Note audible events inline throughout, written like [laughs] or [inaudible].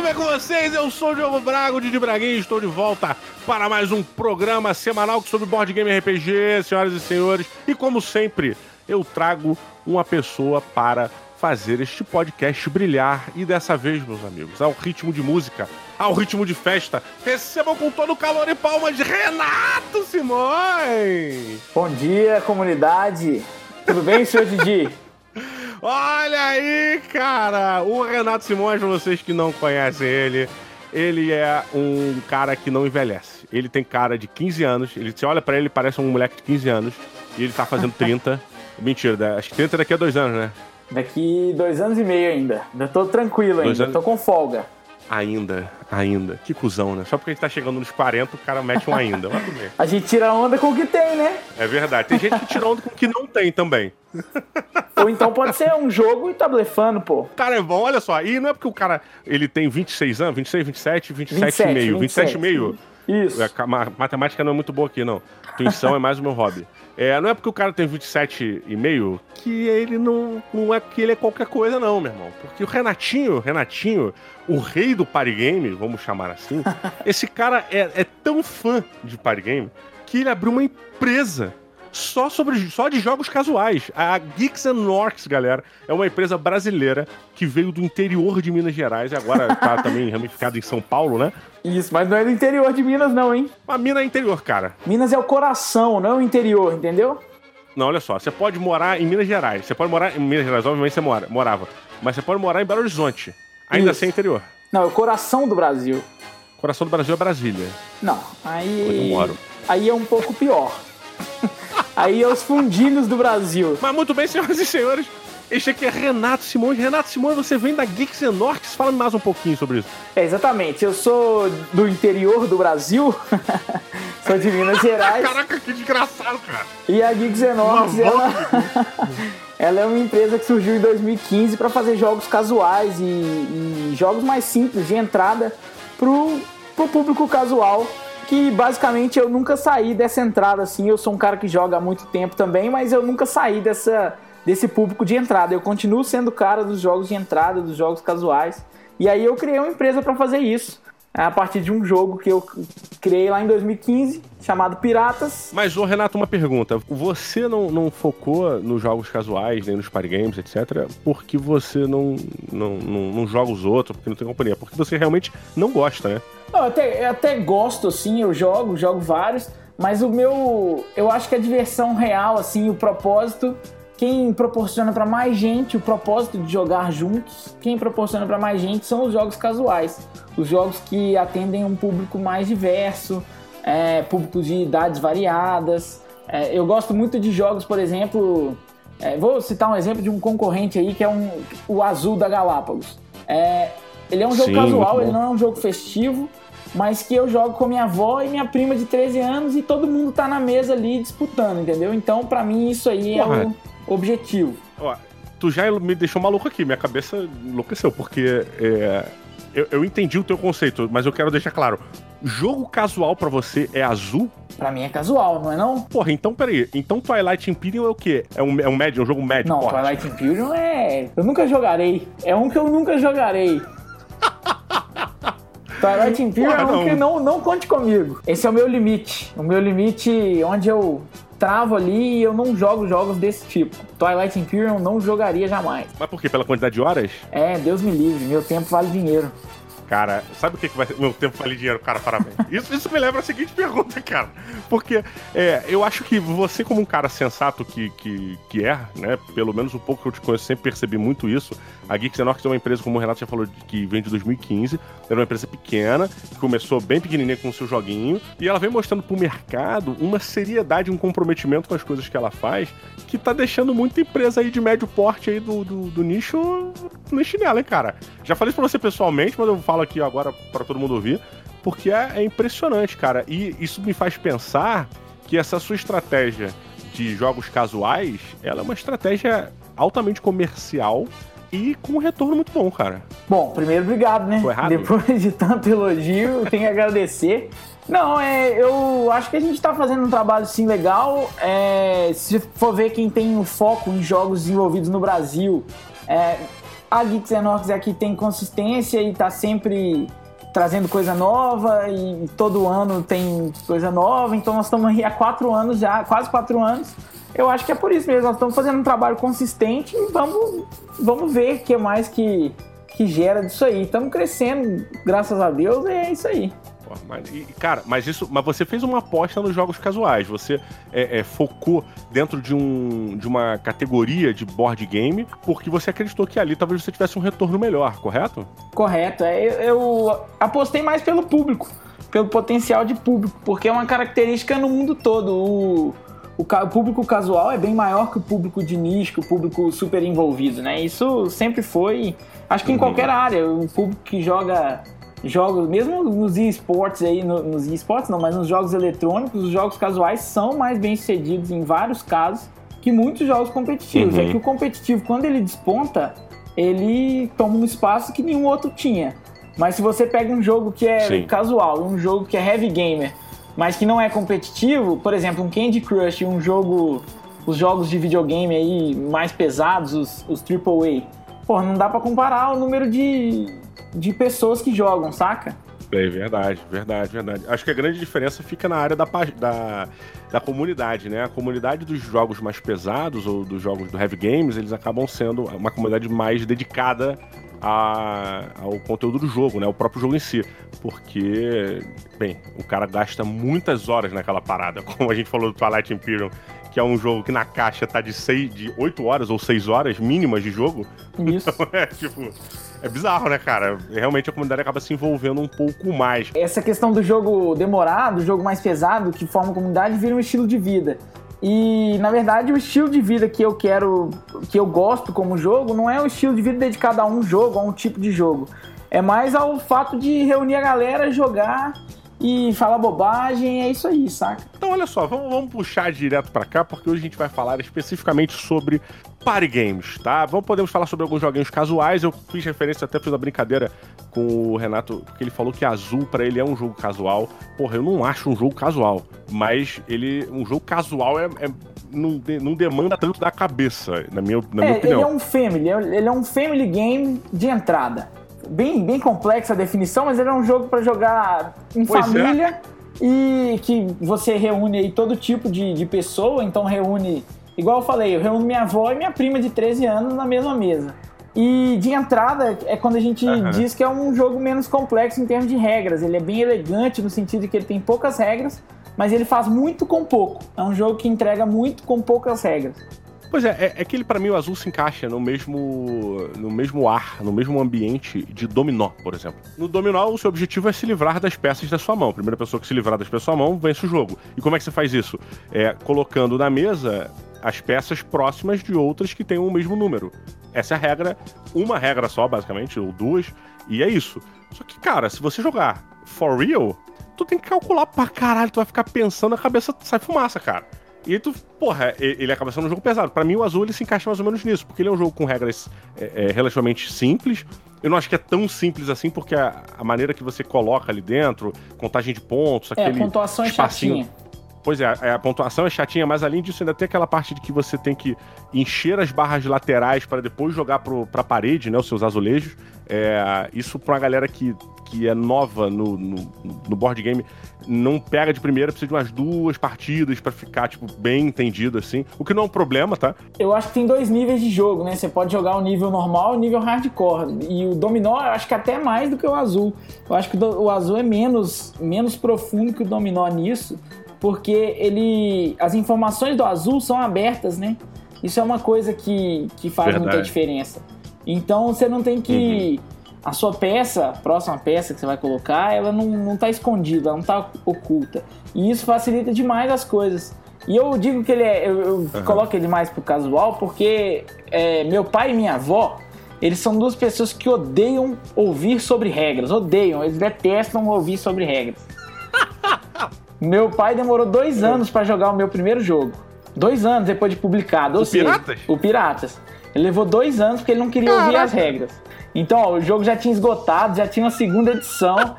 Tudo bem com vocês? Eu sou o Diogo Braga, o Didi Braguinha, e estou de volta para mais um programa semanal sobre board game RPG, senhoras e senhores. E como sempre, eu trago uma pessoa para fazer este podcast brilhar. E dessa vez, meus amigos, ao ritmo de música, ao ritmo de festa, recebam com todo o calor e palmas Renato Simões! Bom dia, comunidade! Tudo bem, senhor Didi? [laughs] Olha aí, cara! O Renato Simões, pra vocês que não conhecem ele, ele é um cara que não envelhece. Ele tem cara de 15 anos, ele, você olha para ele, parece um moleque de 15 anos, e ele tá fazendo 30. [laughs] Mentira, acho que 30 daqui a dois anos, né? Daqui dois anos e meio ainda. Ainda tô tranquilo ainda, anos... tô com folga. Ainda, ainda. Que cuzão, né? Só porque a gente tá chegando nos 40, o cara mete um ainda. a gente tira onda com o que tem, né? É verdade. Tem gente que tira onda com o que não tem também. Ou então pode ser um jogo e tá blefando, pô. Cara, é bom, olha só. E não é porque o cara ele tem 26 anos, 26, 27, 27 e meio. 27 e meio. Isso. A matemática não é muito boa aqui, não. Intuição é mais o meu hobby. É, não é porque o cara tem 27 e meio que ele não, não é que ele é qualquer coisa, não, meu irmão. Porque o Renatinho, Renatinho, o rei do party game, vamos chamar assim, [laughs] esse cara é, é tão fã de party game que ele abriu uma empresa só, sobre, só de jogos casuais. A Geeks and Orcs, galera, é uma empresa brasileira que veio do interior de Minas Gerais e agora [laughs] tá também ramificada em São Paulo, né? Isso, mas não é do interior de Minas, não, hein? A Minas é interior, cara. Minas é o coração, não é o interior, entendeu? Não, olha só, você pode morar em Minas Gerais. Você pode morar em Minas Gerais, obviamente você mora, morava. Mas você pode morar em Belo Horizonte. Ainda Isso. sem interior. Não, é o coração do Brasil. Coração do Brasil é Brasília. Não, aí. Onde eu moro. Aí é um pouco pior. [laughs] Aí é os fundinhos do Brasil. Mas muito bem, senhoras e senhores. Este aqui é Renato Simões. Renato Simões, você vem da Geeks Orcs. Fala mais um pouquinho sobre isso. É, exatamente. Eu sou do interior do Brasil. [laughs] sou de Minas [laughs] Gerais. Caraca, que desgraçado, cara. E a Geeks ela... [laughs] ela é uma empresa que surgiu em 2015 para fazer jogos casuais e, e, jogos mais simples de entrada pro, pro público casual que basicamente eu nunca saí dessa entrada assim. Eu sou um cara que joga há muito tempo também, mas eu nunca saí dessa, desse público de entrada. Eu continuo sendo cara dos jogos de entrada, dos jogos casuais. E aí eu criei uma empresa para fazer isso. A partir de um jogo que eu criei lá em 2015, chamado Piratas. Mas, ô Renato, uma pergunta. Você não, não focou nos jogos casuais, nem nos party games, etc., porque você não, não, não, não joga os outros, porque não tem companhia? Porque você realmente não gosta, né? Eu, até, eu até gosto, assim, eu jogo, jogo vários, mas o meu. Eu acho que a diversão real, assim, o propósito. Quem proporciona para mais gente o propósito de jogar juntos, quem proporciona para mais gente são os jogos casuais. Os jogos que atendem um público mais diverso, é, públicos de idades variadas. É, eu gosto muito de jogos, por exemplo. É, vou citar um exemplo de um concorrente aí que é um, o Azul da Galápagos. É, ele é um jogo Sim, casual, ele não é um jogo festivo, mas que eu jogo com minha avó e minha prima de 13 anos e todo mundo tá na mesa ali disputando, entendeu? Então, para mim, isso aí é Porra. é o objetivo. Ó, tu já me deixou maluco aqui, minha cabeça enlouqueceu, porque é, eu, eu, entendi o teu conceito, mas eu quero deixar claro. Jogo casual para você é azul? Pra mim é casual, não é não? Porra, então peraí. Então Twilight Imperium é o quê? É um, é um médio, um jogo médio? Não, forte. Twilight Imperium é... Eu nunca jogarei. É um que eu nunca jogarei. Twilight Imperium é um que não, não conte comigo. Esse é o meu limite. O meu limite onde eu travo ali e eu não jogo jogos desse tipo. Twilight Imperium não jogaria jamais. Mas por quê? Pela quantidade de horas? É, Deus me livre. Meu tempo vale dinheiro. Cara, sabe o que, que vai ser? Meu tempo vale dinheiro, cara, parabéns. [laughs] Isso, isso me lembra a seguinte pergunta, cara. Porque é, eu acho que você, como um cara sensato que, que, que é, né? Pelo menos um pouco que eu te conheço, sempre percebi muito isso. A Geeks Enox é uma empresa, como o Renato já falou, que vem de 2015. Era uma empresa pequena, que começou bem pequenininha com o seu joguinho. E ela vem mostrando pro mercado uma seriedade, um comprometimento com as coisas que ela faz, que tá deixando muita empresa aí de médio porte aí do, do, do nicho no chinelo, hein, cara. Já falei isso pra você pessoalmente, mas eu falo aqui agora para todo mundo ouvir, porque é, é impressionante, cara. E isso me faz pensar que essa sua estratégia de jogos casuais, ela é uma estratégia altamente comercial e com um retorno muito bom, cara. Bom, primeiro, obrigado, né? Depois de tanto elogio, tenho que agradecer. Não, é, eu acho que a gente está fazendo um trabalho sim legal. É, se for ver quem tem o foco em jogos desenvolvidos no Brasil, é, a Geeks Enox aqui tem consistência e está sempre trazendo coisa nova e todo ano tem coisa nova. Então nós estamos aí há quatro anos já, quase quatro anos. Eu acho que é por isso mesmo. Nós estamos fazendo um trabalho consistente e vamos, vamos ver o que mais que, que gera disso aí. Estamos crescendo, graças a Deus, e é isso aí. Mas, e, cara, mas isso, mas você fez uma aposta nos jogos casuais. Você é, é, focou dentro de, um, de uma categoria de board game porque você acreditou que ali talvez você tivesse um retorno melhor, correto? Correto. É, eu, eu apostei mais pelo público, pelo potencial de público, porque é uma característica no mundo todo. O, o, o, público casual é bem maior que o público de nicho, que o público super envolvido, né? Isso sempre foi, acho que em uhum. qualquer área, o público que joga jogos, mesmo nos esportes aí, no, nos esportes não, mas nos jogos eletrônicos, os jogos casuais são mais bem sucedidos em vários casos que muitos jogos competitivos. É uhum. É que o competitivo, quando ele desponta, ele toma um espaço que nenhum outro tinha. Mas se você pega um jogo que é Sim. casual, um jogo que é heavy gamer, mas que não é competitivo, por exemplo, um Candy Crush, um jogo, os jogos de videogame aí mais pesados, os, os AAA, pô, não dá para comparar o número de, de pessoas que jogam, saca? É verdade, verdade, verdade. Acho que a grande diferença fica na área da, da, da comunidade, né? A comunidade dos jogos mais pesados ou dos jogos do heavy games, eles acabam sendo uma comunidade mais dedicada a, ao conteúdo do jogo, né? O próprio jogo em si. Porque, bem, o cara gasta muitas horas naquela parada. [laughs] Como a gente falou do Twilight Imperium, que é um jogo que na caixa tá de, seis, de 8 horas ou 6 horas mínimas de jogo. Isso. Então, é tipo. É bizarro, né, cara? Realmente a comunidade acaba se envolvendo um pouco mais. Essa questão do jogo demorado, do jogo mais pesado, que forma comunidade, vira um estilo de vida. E, na verdade, o estilo de vida que eu quero, que eu gosto como jogo, não é o estilo de vida dedicado a um jogo, a um tipo de jogo. É mais ao fato de reunir a galera, jogar e falar bobagem, é isso aí, saca? Então, olha só, vamos, vamos puxar direto para cá, porque hoje a gente vai falar especificamente sobre party games, tá? Vamos, podemos falar sobre alguns joguinhos casuais. Eu fiz referência, até fiz uma brincadeira com o Renato, porque ele falou que Azul para ele é um jogo casual. Porra, eu não acho um jogo casual, mas ele, um jogo casual é, é não, não, demanda tanto da cabeça, na minha, na minha é, opinião. Ele é um family, ele é um family game de entrada bem, bem complexa a definição, mas ele é um jogo para jogar em pois é. família é. e que você reúne aí todo tipo de, de pessoa, então reúne, igual eu falei, eu reúno minha avó e minha prima de 13 anos na mesma mesa. E de entrada é quando a gente uhum. diz que é um jogo menos complexo em termos de regras. Ele é bem elegante no sentido de que ele tem poucas regras, mas ele faz muito com pouco. É um jogo que entrega muito com poucas regras. Pois é, é, é que ele, para mim, o azul se encaixa no mesmo, no mesmo ar, no mesmo ambiente de dominó, por exemplo. No dominó, o seu objetivo é se livrar das peças da sua mão. A primeira pessoa que se livrar das peças da sua mão vence o jogo. E como é que você faz isso? É colocando na mesa as peças próximas de outras que tenham o mesmo número. Essa é a regra, uma regra só, basicamente, ou duas, e é isso. Só que, cara, se você jogar for real, tu tem que calcular pra caralho, tu vai ficar pensando, a cabeça sai fumaça, cara. E tu, porra, ele acaba sendo um jogo pesado. Para mim, o azul ele se encaixa mais ou menos nisso, porque ele é um jogo com regras é, é, relativamente simples. Eu não acho que é tão simples assim, porque a, a, maneira que você coloca ali dentro, contagem de pontos, aquele. É, a pontuação espacinho, é chatinha. Pois é, a, a, pontuação é chatinha, mas além disso, ainda tem aquela parte de que você tem que encher as barras laterais para depois jogar pro, pra parede, né? Os seus azulejos. É, isso pra uma galera que, que é nova no, no, no, board game não pega de primeira, precisa de umas duas partidas para ficar, tipo, bem entendido, assim. O que não é um problema, tá? Eu acho que tem dois níveis de jogo, né? Você pode jogar o nível normal e o nível hardcore. E o dominó, eu acho que até mais do que o azul. Eu acho que o azul é menos, menos profundo que o dominó nisso, porque ele. As informações do azul são abertas, né? Isso é uma coisa que, que faz Verdade. muita diferença. Então você não tem que. Uhum. A sua peça, a próxima peça que você vai colocar, ela não, não tá escondida, ela não tá oculta. E isso facilita demais as coisas. E eu digo que ele é. Eu, eu uhum. coloco ele mais pro casual porque é, meu pai e minha avó, eles são duas pessoas que odeiam ouvir sobre regras. Odeiam, eles detestam ouvir sobre regras. Meu pai demorou dois anos para jogar o meu primeiro jogo. Dois anos depois de publicado. Ou o seja, Piratas? O Piratas. Ele levou dois anos porque ele não queria Caraca. ouvir as regras. Então, ó, o jogo já tinha esgotado, já tinha uma segunda edição.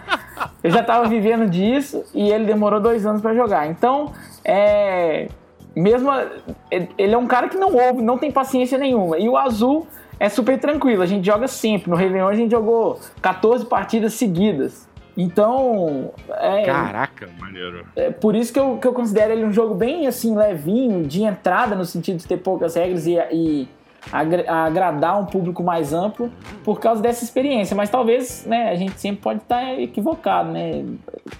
Eu já tava vivendo disso e ele demorou dois anos para jogar. Então, é. Mesmo. Ele é um cara que não ouve, não tem paciência nenhuma. E o azul é super tranquilo, a gente joga sempre. No Réveillon a gente jogou 14 partidas seguidas. Então. É, Caraca, maneiro. É por isso que eu, que eu considero ele um jogo bem assim, levinho, de entrada, no sentido de ter poucas regras e, e agradar um público mais amplo por causa dessa experiência. Mas talvez, né, a gente sempre pode estar equivocado, né?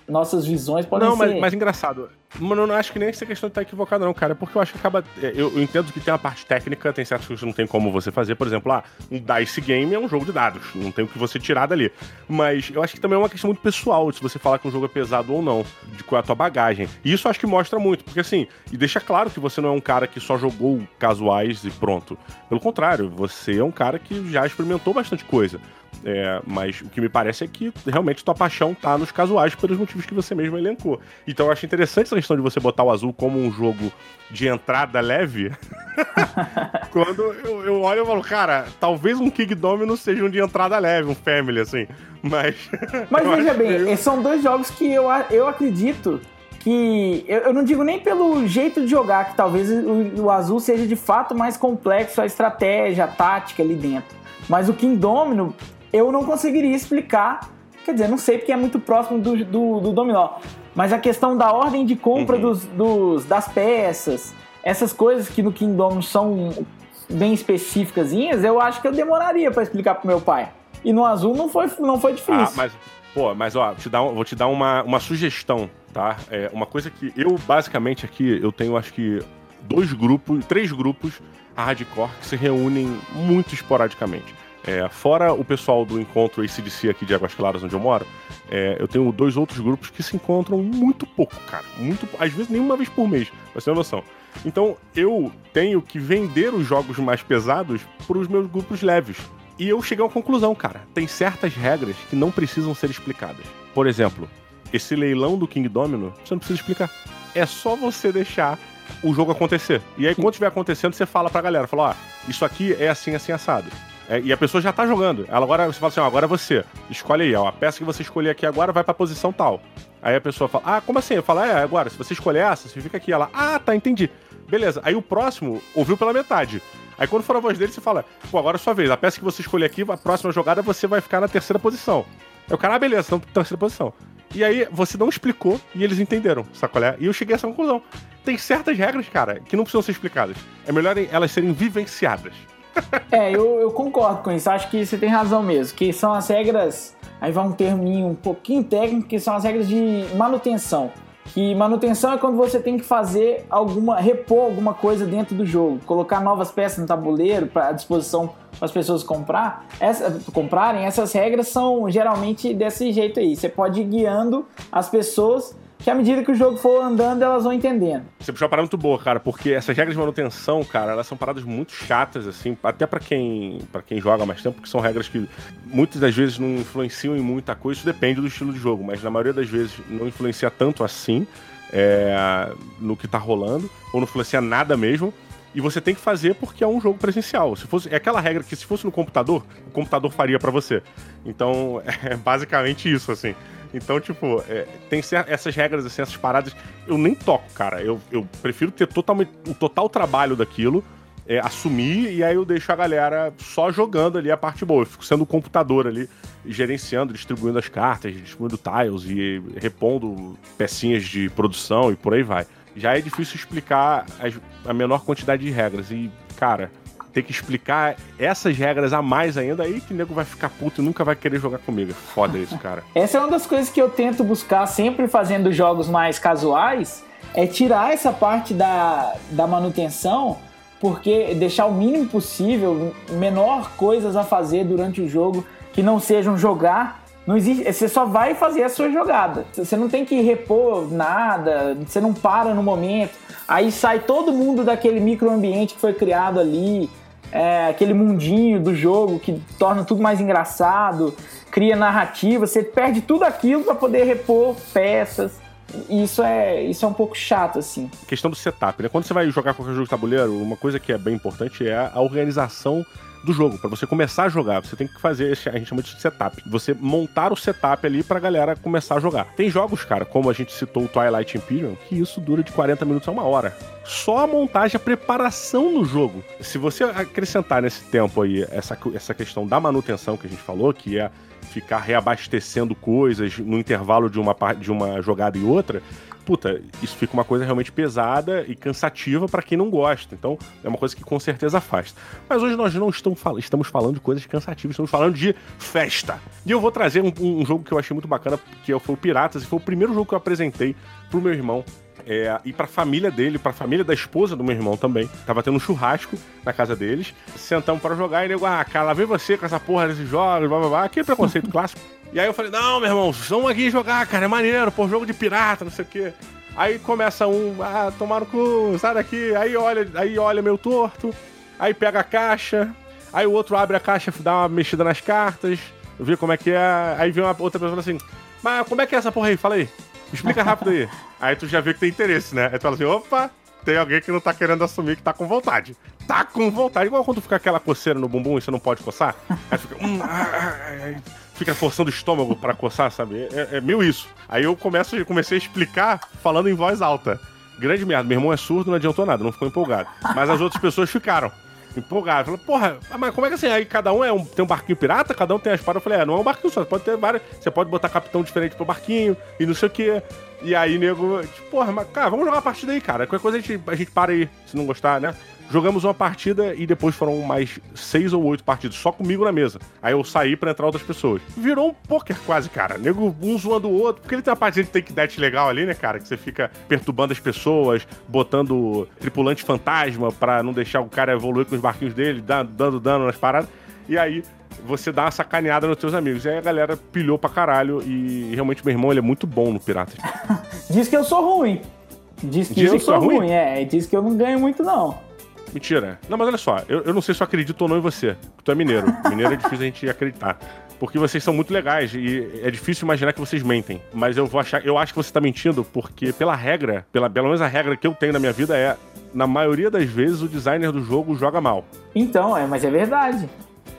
Nossas visões podem não, ser... Não, mas, mas engraçado. Mano, eu não acho que nem essa questão de estar equivocado, não, cara. Porque eu acho que acaba. É, eu, eu, entendo que tem uma parte técnica, tem certas coisas que não tem como você fazer. Por exemplo, ah, um Dice Game é um jogo de dados. Não tem o que você tirar dali. Mas eu acho que também é uma questão muito pessoal, se você falar que um jogo é pesado ou não, de qual é a tua bagagem. E isso acho que mostra muito, porque assim, e deixa claro que você não é um cara que só jogou casuais e pronto. Pelo contrário, você é um cara que já experimentou bastante coisa. É, mas o que me parece é que realmente tua paixão tá nos casuais pelos motivos que você mesmo elencou. Então eu acho interessante essa questão de você botar o azul como um jogo de entrada leve. [laughs] Quando eu, eu, olho e falo, cara, talvez um King Domino seja um de entrada leve, um Family, assim. Mas. [laughs] Mas veja bem, são dois jogos que eu, eu acredito que eu, eu, não digo nem pelo jeito de jogar, que talvez o, o, azul seja de fato mais complexo a estratégia, a tática ali dentro. Mas o King Domino, eu não conseguiria explicar. Quer dizer, não sei porque é muito próximo do, do, do dominó. Mas a questão da ordem de compra uhum. dos, dos, das peças, essas coisas que no Kingdom são bem específicas, eu acho que eu demoraria para explicar pro meu pai. E no azul não foi, não foi difícil. Ah, mas, pô, mas ó, te dar, vou te dar uma, uma sugestão, tá? É uma coisa que eu, basicamente, aqui, eu tenho acho que dois grupos, três grupos hardcore que se reúnem muito esporadicamente. É, fora o pessoal do encontro ACDC aqui de Águas Claras, onde eu moro, é, eu tenho dois outros grupos que se encontram muito pouco, cara. Muito, às vezes nem uma vez por mês, pra você ter noção. Então eu tenho que vender os jogos mais pesados para os meus grupos leves. E eu cheguei a uma conclusão, cara. Tem certas regras que não precisam ser explicadas. Por exemplo, esse leilão do King Domino, você não precisa explicar. É só você deixar o jogo acontecer. E aí, quando estiver acontecendo, você fala pra galera, fala, ó, isso aqui é assim, assim, assado. É, e a pessoa já tá jogando. Ela agora, você fala assim, ó, agora é você. Escolhe aí, ó, a peça que você escolher aqui agora vai pra posição tal. Aí a pessoa fala, ah, como assim? Eu falo, é, agora, se você escolher essa, você fica aqui. Ela, ah, tá, entendi. Beleza. Aí o próximo ouviu pela metade. Aí quando for a voz dele, você fala, pô, agora é sua vez. A peça que você escolher aqui, a próxima jogada você vai ficar na terceira posição. Aí o cara, ah, beleza, então terceira posição. E aí você não explicou e eles entenderam, sacolé? E eu cheguei a essa conclusão. Tem certas regras, cara, que não precisam ser explicadas. É melhor elas serem vivenciadas. É, eu, eu, concordo com isso. Acho que você tem razão mesmo. Que são as regras. Aí vai um terminho um pouquinho técnico, que são as regras de manutenção. Que manutenção é quando você tem que fazer alguma. repor alguma coisa dentro do jogo. Colocar novas peças no tabuleiro para disposição para as pessoas comprar, essa, comprarem. Essas regras são geralmente desse jeito aí. Você pode ir guiando as pessoas que à medida que o jogo for andando, elas vão entendendo. Você puxou uma parada muito boa, cara, porque essas regras de manutenção, cara, elas são paradas muito chatas, assim, até para quem para quem joga mais tempo, porque são regras que muitas das vezes não influenciam em muita coisa, isso depende do estilo de jogo, mas na maioria das vezes não influencia tanto assim é, no que tá rolando, ou não influencia nada mesmo. E você tem que fazer porque é um jogo presencial. Se fosse, é aquela regra que se fosse no computador, o computador faria para você. Então, [laughs] é basicamente isso, assim. Então, tipo, é, tem essas regras, assim, essas paradas. Eu nem toco, cara. Eu, eu prefiro ter totalmente, o total trabalho daquilo, é, assumir, e aí eu deixo a galera só jogando ali a parte boa. Eu fico sendo o computador ali, gerenciando, distribuindo as cartas, distribuindo tiles e repondo pecinhas de produção e por aí vai. Já é difícil explicar as, a menor quantidade de regras. E, cara, ter que explicar essas regras a mais ainda, aí que o nego vai ficar puto e nunca vai querer jogar comigo. Foda isso, cara. [laughs] Essa é uma das coisas que eu tento buscar sempre fazendo jogos mais casuais, é tirar essa parte da, da manutenção, porque deixar o mínimo possível, menor coisas a fazer durante o jogo que não sejam jogar. Não existe, você só vai fazer a sua jogada. Você não tem que repor nada, você não para no momento. Aí sai todo mundo daquele microambiente que foi criado ali é, aquele mundinho do jogo que torna tudo mais engraçado, cria narrativa, você perde tudo aquilo para poder repor peças. Isso é, isso é um pouco chato, assim. Questão do setup, né? Quando você vai jogar qualquer jogo de tabuleiro, uma coisa que é bem importante é a organização do jogo, para você começar a jogar. Você tem que fazer, a gente chama de setup. Você montar o setup ali pra galera começar a jogar. Tem jogos, cara, como a gente citou o Twilight Imperium, que isso dura de 40 minutos a uma hora. Só a montagem, a preparação no jogo. Se você acrescentar nesse tempo aí essa, essa questão da manutenção que a gente falou, que é ficar reabastecendo coisas no intervalo de uma, de uma jogada e outra, puta, isso fica uma coisa realmente pesada e cansativa para quem não gosta. Então, é uma coisa que com certeza afasta. Mas hoje nós não estamos, fal estamos falando de coisas cansativas, estamos falando de festa. E eu vou trazer um, um jogo que eu achei muito bacana, que foi o Piratas, e foi o primeiro jogo que eu apresentei pro meu irmão é, e pra família dele, pra família da esposa do meu irmão também. Tava tendo um churrasco na casa deles. Sentamos para jogar e nego, ah, cara, lá vem você com essa porra desses jogos, blá blá blá. Aquele preconceito [laughs] clássico. E aí eu falei, não, meu irmão, vamos aqui jogar, cara, é maneiro, pô, jogo de pirata, não sei o quê. Aí começa um, ah, tomar no cu, sai daqui. Aí olha, aí olha meu torto. Aí pega a caixa. Aí o outro abre a caixa, dá uma mexida nas cartas, vê como é que é. Aí vem uma outra pessoa assim, mas como é que é essa porra aí? Fala aí. Explica rápido aí. aí tu já vê que tem interesse, né? Aí tu fala assim, opa, tem alguém que não tá querendo assumir que tá com vontade. Tá com vontade. Igual quando fica aquela coceira no bumbum e você não pode coçar. Aí fica. Hum, fica forçando o estômago para coçar, sabe? É, é meio isso. Aí eu começo, comecei a explicar falando em voz alta. Grande merda, meu irmão é surdo, não adiantou nada, não ficou empolgado. Mas as outras pessoas ficaram empolgadas. Falaram, porra, mas como é que assim? Aí cada um é um, tem um barquinho pirata, cada um tem a espada. Eu falei, é, não é um barquinho só, pode ter vários. Você pode botar capitão diferente pro barquinho e não sei o quê. E aí, nego, tipo, porra, mas, cara, vamos jogar uma partida aí, cara. Qualquer coisa a gente, a gente para aí, se não gostar, né? Jogamos uma partida e depois foram mais seis ou oito partidas, só comigo na mesa. Aí eu saí para entrar outras pessoas. Virou um poker quase, cara. Nego um zoando o outro. Porque ele tem uma partida de take death legal ali, né, cara? Que você fica perturbando as pessoas, botando tripulante fantasma para não deixar o cara evoluir com os barquinhos dele, dando dano nas paradas. E aí você dá uma sacaneada nos seus amigos. E aí a galera pilhou pra caralho. E realmente meu irmão ele é muito bom no Piratas. [laughs] diz que eu sou ruim. Diz que Dizem eu sou é ruim. ruim, é. Diz que eu não ganho muito, não. Mentira. Não, mas olha só, eu, eu não sei se eu acredito ou não em você. Tu é mineiro. [laughs] Mineiro é difícil a gente acreditar. Porque vocês são muito legais e é difícil imaginar que vocês mentem. Mas eu vou achar. Eu acho que você tá mentindo porque, pela regra, pela, pelo menos a regra que eu tenho na minha vida é. Na maioria das vezes, o designer do jogo joga mal. Então, é, mas é verdade.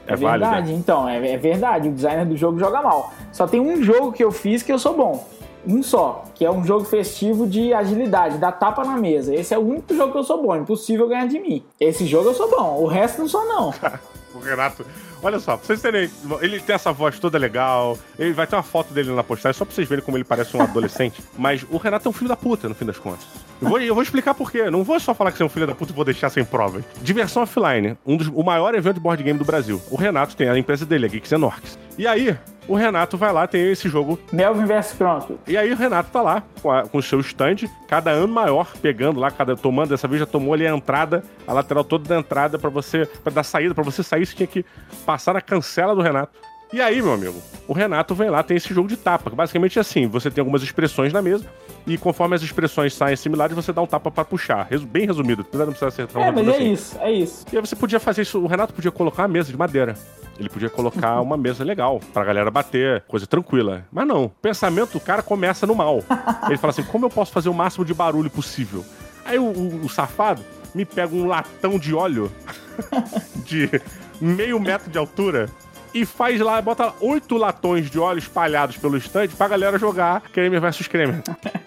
É, é verdade, né? então, é, é verdade. O designer do jogo joga mal. Só tem um jogo que eu fiz que eu sou bom um só, que é um jogo festivo de agilidade, dá tapa na mesa. Esse é o único jogo que eu sou bom, impossível ganhar de mim. Esse jogo eu sou bom, o resto não sou não. [laughs] o Renato, olha só, pra vocês terem, ele tem essa voz toda legal, ele vai ter uma foto dele na postagem só pra vocês verem como ele parece um [laughs] adolescente, mas o Renato é um filho da puta, no fim das contas. Eu vou, eu vou explicar por quê. Não vou só falar que você é um filho da puta e vou deixar sem provas. Diversão Offline, um dos, o maior evento de board game do Brasil. O Renato tem a empresa dele, a Geeks. E aí, o Renato vai lá, tem esse jogo. Melvin vs Kronk. E aí o Renato tá lá com, a, com o seu stand, cada ano maior, pegando lá, cada tomando, dessa vez já tomou ali a entrada, a lateral toda da entrada para você, para dar saída, para você sair, você tinha que passar na cancela do Renato. E aí, meu amigo, o Renato vem lá, tem esse jogo de tapa, basicamente é assim, você tem algumas expressões na mesa, e conforme as expressões saem similares, você dá um tapa para puxar. Bem resumido, não precisa acertar um É, mas é assim. isso, é isso. E aí você podia fazer isso, o Renato podia colocar a mesa de madeira. Ele podia colocar [laughs] uma mesa legal pra galera bater, coisa tranquila. Mas não, o pensamento do cara começa no mal. Ele fala assim: como eu posso fazer o máximo de barulho possível? Aí o, o, o safado me pega um latão de óleo [laughs] de meio metro de altura e faz lá, bota oito latões de óleo espalhados pelo estande pra galera jogar Kramer vs Kramer.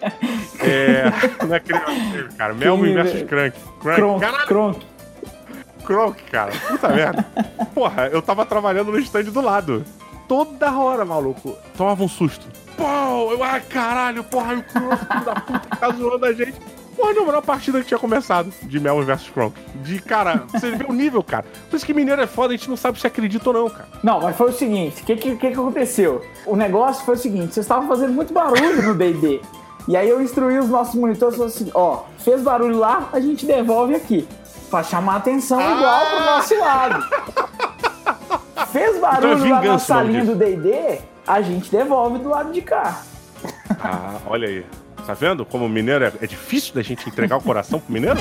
[laughs] é. Não é Kramer, cara. Melvin vs Crank. Crank. Cronk. Kronk, cara. Puta merda. Porra, eu tava trabalhando no stand do lado. Toda hora, maluco. Tomava um susto. Pô, eu, ai caralho, porra, o filho da puta, tá zoando a gente. Porra, não, a partida que tinha começado de Melvin vs Kronk. De, cara, você vê o nível, cara. Por isso que mineiro é foda, a gente não sabe se acredita ou não, cara. Não, mas foi o seguinte, o que, que, que aconteceu? O negócio foi o seguinte, vocês estavam fazendo muito barulho no D&D. E aí eu instruí os nossos monitores, assim, ó, fez barulho lá, a gente devolve aqui pra chamar atenção ah! igual pro nosso lado. Fez barulho então é lá na salinha do D&D, a gente devolve do lado de cá. Ah, olha aí. Tá vendo como mineiro é, é difícil da gente entregar o coração pro mineiro?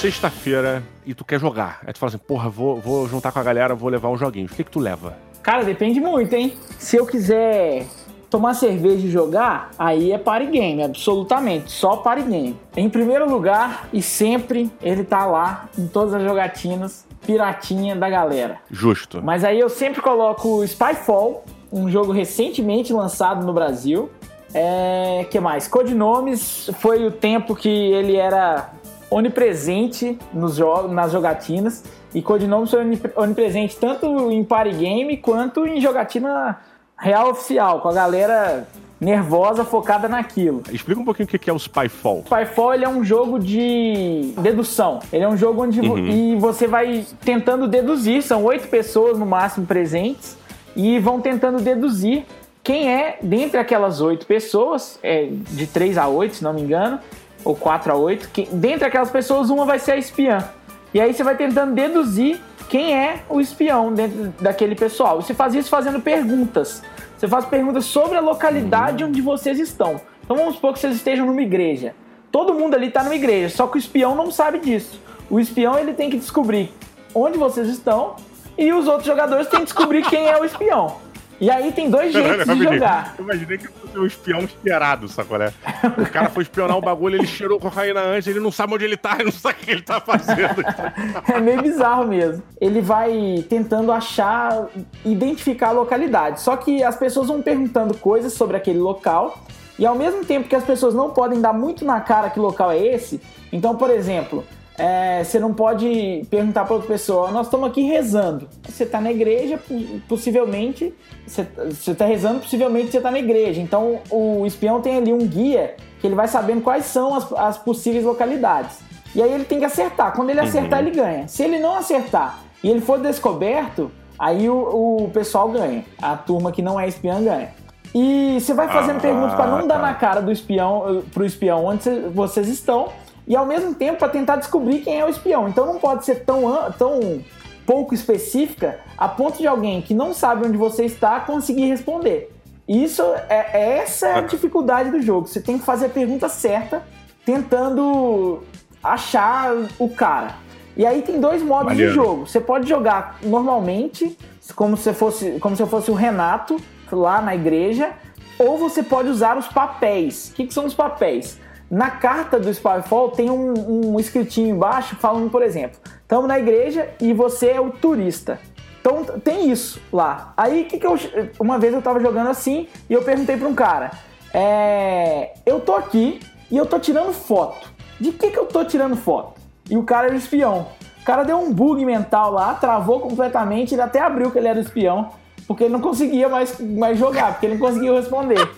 Sexta-feira e tu quer jogar. Aí tu fala assim, porra, vou, vou juntar com a galera, vou levar uns joguinhos. O que que tu leva? Cara, depende muito, hein? Se eu quiser tomar cerveja e jogar, aí é party game, absolutamente, só party game. Em primeiro lugar, e sempre, ele tá lá em todas as jogatinas, piratinha da galera. Justo. Mas aí eu sempre coloco Spyfall, um jogo recentemente lançado no Brasil. É, que mais? Codinomes foi o tempo que ele era onipresente nos jogos, nas jogatinas. E Codinomes foi onipresente tanto em party game quanto em jogatina real oficial, com a galera nervosa, focada naquilo. Explica um pouquinho o que é o Spyfall. Spyfall ele é um jogo de dedução. Ele é um jogo onde uhum. e você vai tentando deduzir. São oito pessoas no máximo presentes e vão tentando deduzir quem é dentre aquelas oito pessoas, é, de três a oito, se não me engano, ou quatro a oito. Que, dentre aquelas pessoas, uma vai ser a espiã. E aí você vai tentando deduzir quem é o espião dentro daquele pessoal. Você faz isso fazendo perguntas. Você faz perguntas sobre a localidade onde vocês estão. Então vamos supor que vocês estejam numa igreja. Todo mundo ali está numa igreja, só que o espião não sabe disso. O espião ele tem que descobrir onde vocês estão e os outros jogadores têm que descobrir quem é o espião. E aí tem dois jeitos de jogar. Eu imaginei que fosse um espião esperado, sacou, né? O cara foi espionar o bagulho, ele cheirou cocaína antes, ele não sabe onde ele tá, ele não sabe o que ele tá fazendo. [laughs] é meio bizarro mesmo. Ele vai tentando achar, identificar a localidade. Só que as pessoas vão perguntando coisas sobre aquele local. E ao mesmo tempo que as pessoas não podem dar muito na cara que local é esse, então, por exemplo, é, você não pode perguntar para outra pessoa, nós estamos aqui rezando. Você está na igreja, possivelmente, você está rezando, possivelmente você está na igreja. Então o espião tem ali um guia que ele vai sabendo quais são as, as possíveis localidades. E aí ele tem que acertar. Quando ele acertar, uhum. ele ganha. Se ele não acertar e ele for descoberto, aí o, o pessoal ganha. A turma que não é espiã ganha. E você vai fazendo ah, perguntas para não tá. dar na cara do espião, pro espião onde vocês estão e ao mesmo tempo para tentar descobrir quem é o espião. Então não pode ser tão, tão pouco específica a ponto de alguém que não sabe onde você está conseguir responder. Isso é, é essa é a dificuldade do jogo. Você tem que fazer a pergunta certa, tentando achar o cara. E aí tem dois modos Maneiro. de jogo. Você pode jogar normalmente, como se fosse, como se fosse o Renato lá na igreja, ou você pode usar os papéis. O que, que são os papéis? Na carta do Spyfall tem um, um escritinho embaixo falando, por exemplo, estamos na igreja e você é o turista. Então tem isso lá. Aí que, que eu. Uma vez eu tava jogando assim e eu perguntei para um cara: é, Eu tô aqui e eu tô tirando foto. De que, que eu tô tirando foto? E o cara era espião. O cara deu um bug mental lá, travou completamente, ele até abriu que ele era espião, porque ele não conseguia mais, mais jogar, porque ele não conseguia responder.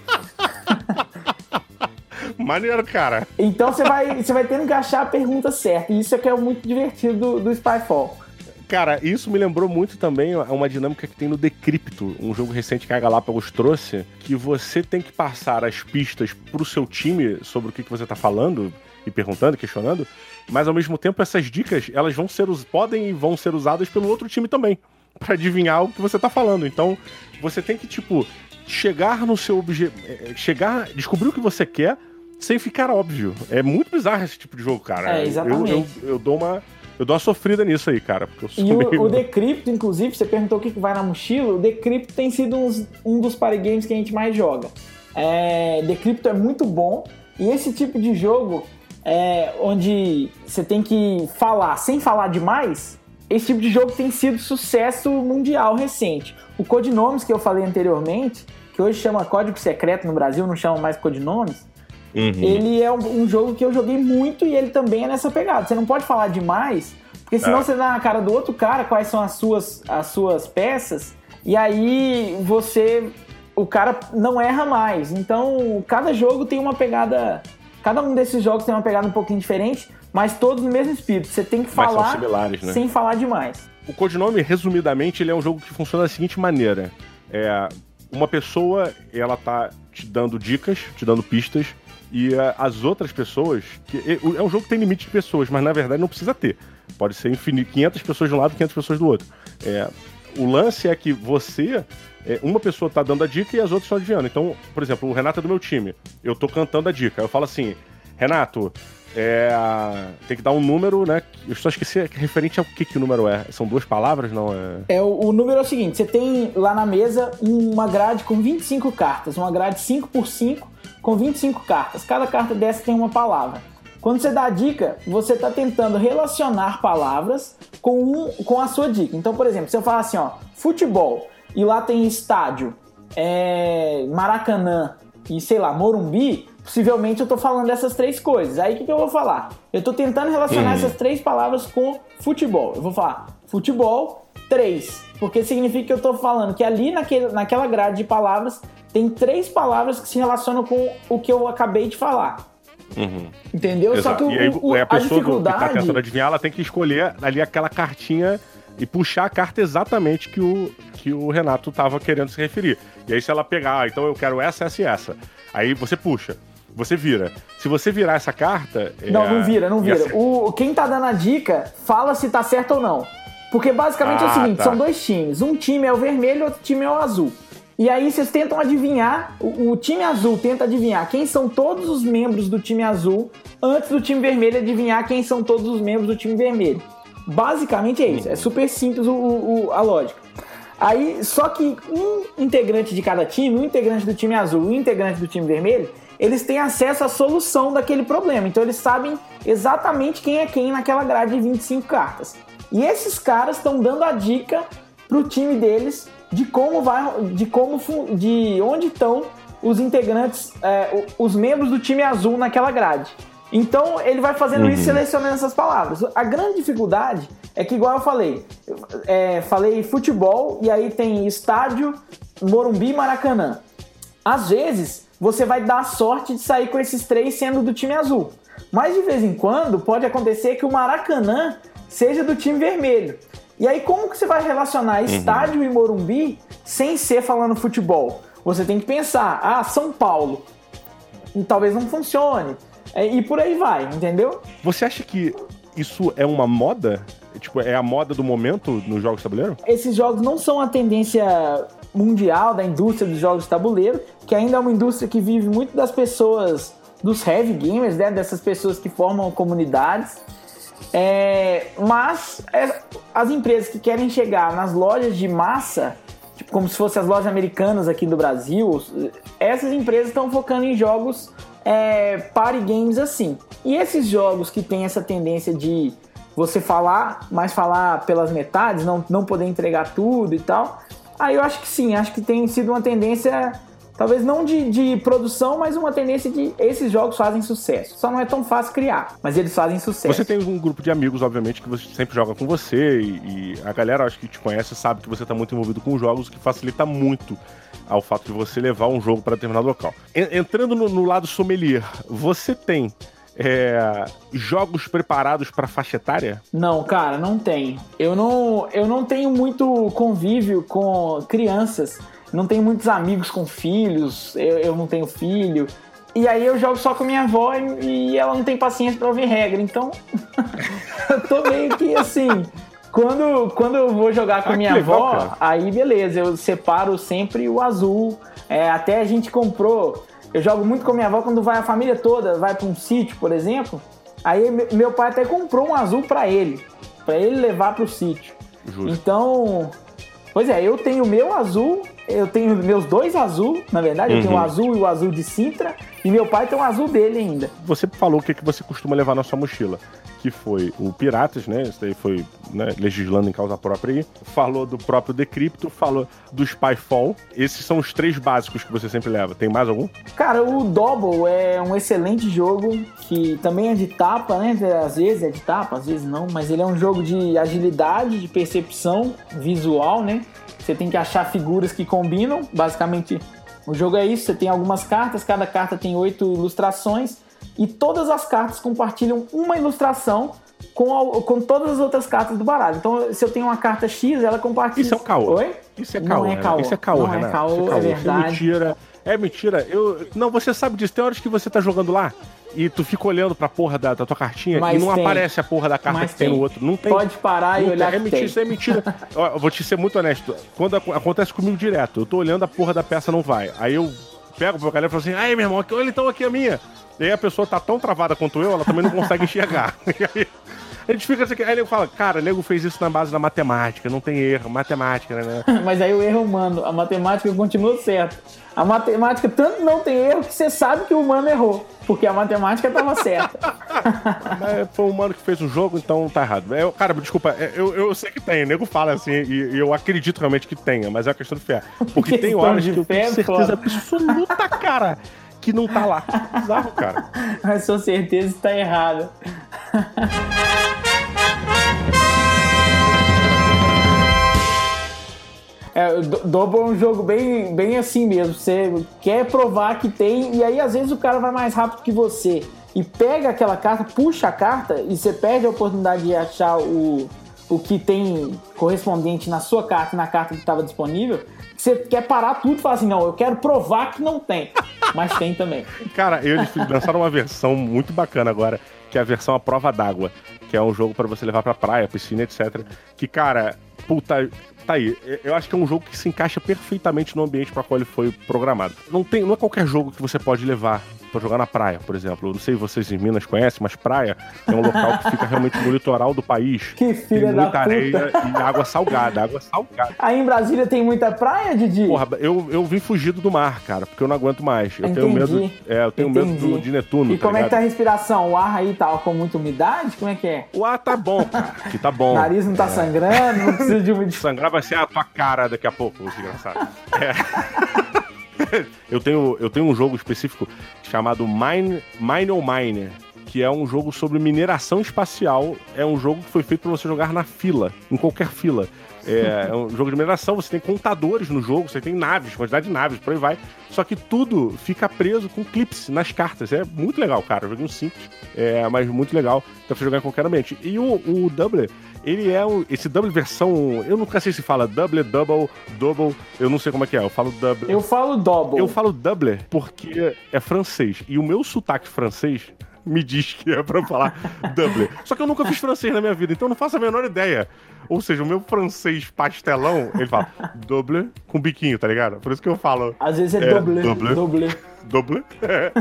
Maneiro, cara. Então você vai, você vai tendo que achar a pergunta certa. E isso é que é muito divertido do, do Spyfall. Cara, isso me lembrou muito também uma dinâmica que tem no Decrypto, um jogo recente que a Galápagos trouxe, que você tem que passar as pistas pro seu time sobre o que, que você tá falando e perguntando, questionando, mas ao mesmo tempo essas dicas, elas vão ser podem e vão ser usadas pelo outro time também, para adivinhar o que você tá falando. Então, você tem que tipo chegar no seu objetivo, é, chegar, descobrir o que você quer, sem ficar óbvio. É muito bizarro esse tipo de jogo, cara. É, exatamente. Eu, eu, eu dou uma. Eu dou uma sofrida nisso aí, cara. e o, meio... o Decrypto, inclusive, você perguntou o que vai na mochila, o Decrypto tem sido uns, um dos party games que a gente mais joga. É, Decrypto é muito bom, e esse tipo de jogo, é, onde você tem que falar sem falar demais, esse tipo de jogo tem sido sucesso mundial recente. O Codinomes, que eu falei anteriormente, que hoje chama Código Secreto no Brasil, não chama mais Codinomes, Uhum. Ele é um, um, jogo que eu joguei muito e ele também é nessa pegada. Você não pode falar demais, porque senão é. você dá na cara do outro cara quais são as suas, as suas peças, e aí você. O cara não erra mais. Então, cada jogo tem uma pegada. Cada um desses jogos tem uma pegada um pouquinho diferente, mas todos no mesmo espírito. Você tem que falar né? sem falar demais. O codinome, resumidamente, ele é um jogo que funciona da seguinte maneira. É, uma pessoa, ela tá te dando dicas, te dando pistas, e uh, as outras pessoas. Que, é um jogo que tem limite de pessoas, mas na verdade não precisa ter. Pode ser infinito, 500 pessoas de um lado e 500 pessoas do outro. É, o lance é que você. É, uma pessoa tá dando a dica e as outras estão adivinhando. Então, por exemplo, o Renato é do meu time. Eu tô cantando a dica. Eu falo assim: Renato, é, tem que dar um número, né? Eu só esqueci referente ao que, que o número é. São duas palavras, não é? É, o, o número é o seguinte: você tem lá na mesa uma grade com 25 cartas, uma grade 5 por 5 com 25 cartas. Cada carta dessa tem uma palavra. Quando você dá a dica, você está tentando relacionar palavras com, um, com a sua dica. Então, por exemplo, se eu falar assim, ó, futebol, e lá tem estádio, é, Maracanã e sei lá, Morumbi, possivelmente eu estou falando dessas três coisas. Aí o que, que, eu vou falar? Eu estou tentando relacionar uhum. essas três palavras com futebol. Eu vou falar futebol, três. Porque significa que eu estou falando que ali naquele, naquela grade de palavras tem três palavras que se relacionam com o que eu acabei de falar. Uhum. Entendeu? Exato. Só que o, e aí, o, a, a pessoa dificuldade... que está tentando adivinhar, ela tem que escolher ali aquela cartinha e puxar a carta exatamente que o, que o Renato estava querendo se referir. E aí, se ela pegar, ah, então eu quero essa, essa e essa. Aí você puxa. Você vira. Se você virar essa carta. Não, é... não vira, não vira. O, quem tá dando a dica fala se tá certo ou não. Porque basicamente ah, é o ah, seguinte: tá. são dois times. Um time é o vermelho, outro time é o azul. E aí vocês tentam adivinhar, o, o, time azul tenta adivinhar quem são todos os membros do time azul, antes do time vermelho adivinhar quem são todos os membros do time vermelho. Basicamente é isso, é super simples o, o, a lógica. Aí, só que um integrante de cada time, um integrante do time azul e um integrante do time vermelho, eles têm acesso à solução daquele problema. Então eles sabem exatamente quem é quem naquela grade de 25 cartas. E esses caras estão dando a dica pro time deles de como vai, de como, de onde estão os integrantes, é, os membros do time azul naquela grade. Então ele vai fazendo uhum. isso selecionando essas palavras. A grande dificuldade é que, igual eu falei, é, falei futebol e aí tem estádio, Morumbi Maracanã. Às vezes você vai dar sorte de sair com esses três sendo do time azul. Mas de vez em quando pode acontecer que o Maracanã seja do time vermelho. E aí, como que você vai relacionar uhum. estádio e Morumbi sem ser falando futebol? Você tem que pensar, ah, São Paulo. Talvez não funcione. É, e por aí vai, entendeu? Você acha que isso é uma moda? Tipo, é a moda do momento nos jogos de tabuleiro? Esses jogos não são a tendência mundial da indústria dos jogos de tabuleiro, que ainda é uma indústria que vive muito das pessoas, dos heavy gamers, né? Dessas pessoas que formam comunidades. É, mas é, as empresas que querem chegar nas lojas de massa, tipo, como se fossem as lojas americanas aqui do Brasil, essas empresas estão focando em jogos é, party games assim. E esses jogos que têm essa tendência de você falar, mas falar pelas metades, não, não poder entregar tudo e tal, aí eu acho que sim, acho que tem sido uma tendência Talvez não de, de, produção, mas uma tendência de esses jogos fazem sucesso. Só não é tão fácil criar, mas eles fazem sucesso. Você tem um grupo de amigos, obviamente, que você sempre joga com você e, e a galera, acho que te conhece, sabe que você está muito envolvido com jogos, que facilita muito ao fato de você levar um jogo para determinado local. Entrando no, no lado sommelier, você tem é, jogos preparados para faixa etária? Não, cara, não tem. Eu não, eu não tenho muito convívio com crianças não tenho muitos amigos com filhos, eu, eu não tenho filho. E aí eu jogo só com minha avó e, e ela não tem paciência para ouvir regra. Então, [laughs] eu tô meio que assim. Quando, quando eu vou jogar com ah, minha legal, avó, cara. aí beleza, eu separo sempre o azul. É, até a gente comprou. Eu jogo muito com minha avó quando vai a família toda, vai para um sítio, por exemplo. Aí meu pai até comprou um azul para ele, para ele levar para o sítio. Justo. Então, pois é, eu tenho o meu azul eu tenho meus dois azul, na verdade, uhum. eu tenho o uhum. azul e o azul de Sintra, e meu pai tem um azul dele ainda. Você falou o que, que você costuma levar na sua mochila, que foi o Piratas, né? Isso daí foi né, legislando em causa própria aí. Falou do próprio Decrypto, falou do Spyfall. Esses são os três básicos que você sempre leva. Tem mais algum? Cara, o Double é um excelente jogo que também é de tapa, né? Às vezes é de tapa, às vezes não, mas ele é um jogo de agilidade, de percepção visual, né? Você tem que achar figuras que combinam. Basicamente, o jogo é isso. Você tem algumas cartas, cada carta tem oito ilustrações. E todas as cartas compartilham uma ilustração com, a, com todas as outras cartas do baralho. Então, se eu tenho uma carta X, ela compartilha. Isso é o caô. Oi? Isso é caô. Não é caô. Isso é caô, Não é caô, é, caô, é verdade. É mentira. É mentira. Eu... Não, você sabe disso. Tem horas que você tá jogando lá e tu fica olhando pra porra da, da tua cartinha Mas e não tem. aparece a porra da carta Mas que tem. tem. no outro. Não tem. Pode parar não e olhar. É mentira, isso é mentira. [laughs] eu vou te ser muito honesto. Quando acontece comigo direto, eu tô olhando a porra da peça não vai. Aí eu pego pro galera e falo assim, ai, meu irmão, olha então aqui a minha. E aí a pessoa tá tão travada quanto eu, ela também não consegue enxergar. [laughs] E aí, a gente fica assim, aí ele fala, cara, o nego fez isso na base da matemática, não tem erro, matemática, né? [laughs] Mas aí o erro é humano, a matemática continua certa. A matemática tanto não tem erro que você sabe que o humano errou, porque a matemática estava certa. Mas [laughs] foi o humano que fez o jogo, então tá errado. Eu, cara, desculpa, é, eu, eu sei que tem, o nego fala assim, e, e, eu acredito realmente que tenha, mas é uma questão de fé. [laughs] Porque tem horas que eu tenho certeza fora. absoluta, cara, que não tá lá. [laughs] Bizarro, cara. A sua certeza está errada. Double é um jogo bem, bem assim mesmo. Você quer provar que tem, e aí às vezes o cara vai mais rápido que você e pega aquela carta, puxa a carta e você perde a oportunidade de achar o, o que tem correspondente na sua carta, na carta que estava disponível. Você quer parar tudo e falar assim: não, eu quero provar que não tem. Mas tem também. [laughs] Cara, eles lançaram uma versão muito bacana agora, que é a versão à prova d'água, que é um jogo para você levar pra praia, piscina, etc. Que, cara, puta, tá aí. Eu acho que é um jogo que se encaixa perfeitamente no ambiente para qual ele foi programado. Não, tem, não é qualquer jogo que você pode levar para jogar na praia, por exemplo. Eu não sei se vocês em Minas conhecem, mas praia é um local que fica realmente no litoral do país. Que filha tem muita areia e água salgada, água salgada. Aí em Brasília tem muita praia, Didi? Porra, eu, eu vim fugido do mar, cara, porque eu não aguento mais. Eu Entendi. tenho medo, é, eu tenho Entendi. medo do, de Netuno. E tá como ligado? é que tá a respiração? O ar aí tá com muita umidade? Como é que é? O ar tá bom, cara, que tá bom. O [laughs] nariz não tá é. sangrando, não precisa de [laughs] umidade. Sangrar vai ser a tua cara daqui a pouco, desgraçado. É. [laughs] [laughs] eu, tenho, eu tenho um jogo específico chamado Mine, Mine or Miner, que é um jogo sobre mineração espacial. É um jogo que foi feito para você jogar na fila, em qualquer fila. É, [laughs] é, um jogo de mineração, você tem contadores no jogo, você tem naves, quantidade de naves, por aí vai. Só que tudo fica preso com clips nas cartas. É muito legal, cara. Joguinho simples, é, mas muito legal. Dá pra jogar em qualquer ambiente. E o, o Doubler, ele é um, esse double versão. Eu nunca sei se fala double, double, double. Eu não sei como é que é. Eu falo double. Eu falo double. Eu falo double porque é francês. E o meu sotaque francês me diz que é pra falar [laughs] double. Só que eu nunca fiz francês na minha vida, então eu não faço a menor ideia. Ou seja, o meu francês pastelão, ele fala double com biquinho, tá ligado? Por isso que eu falo. Às vezes é, é double. Double. double. double. É.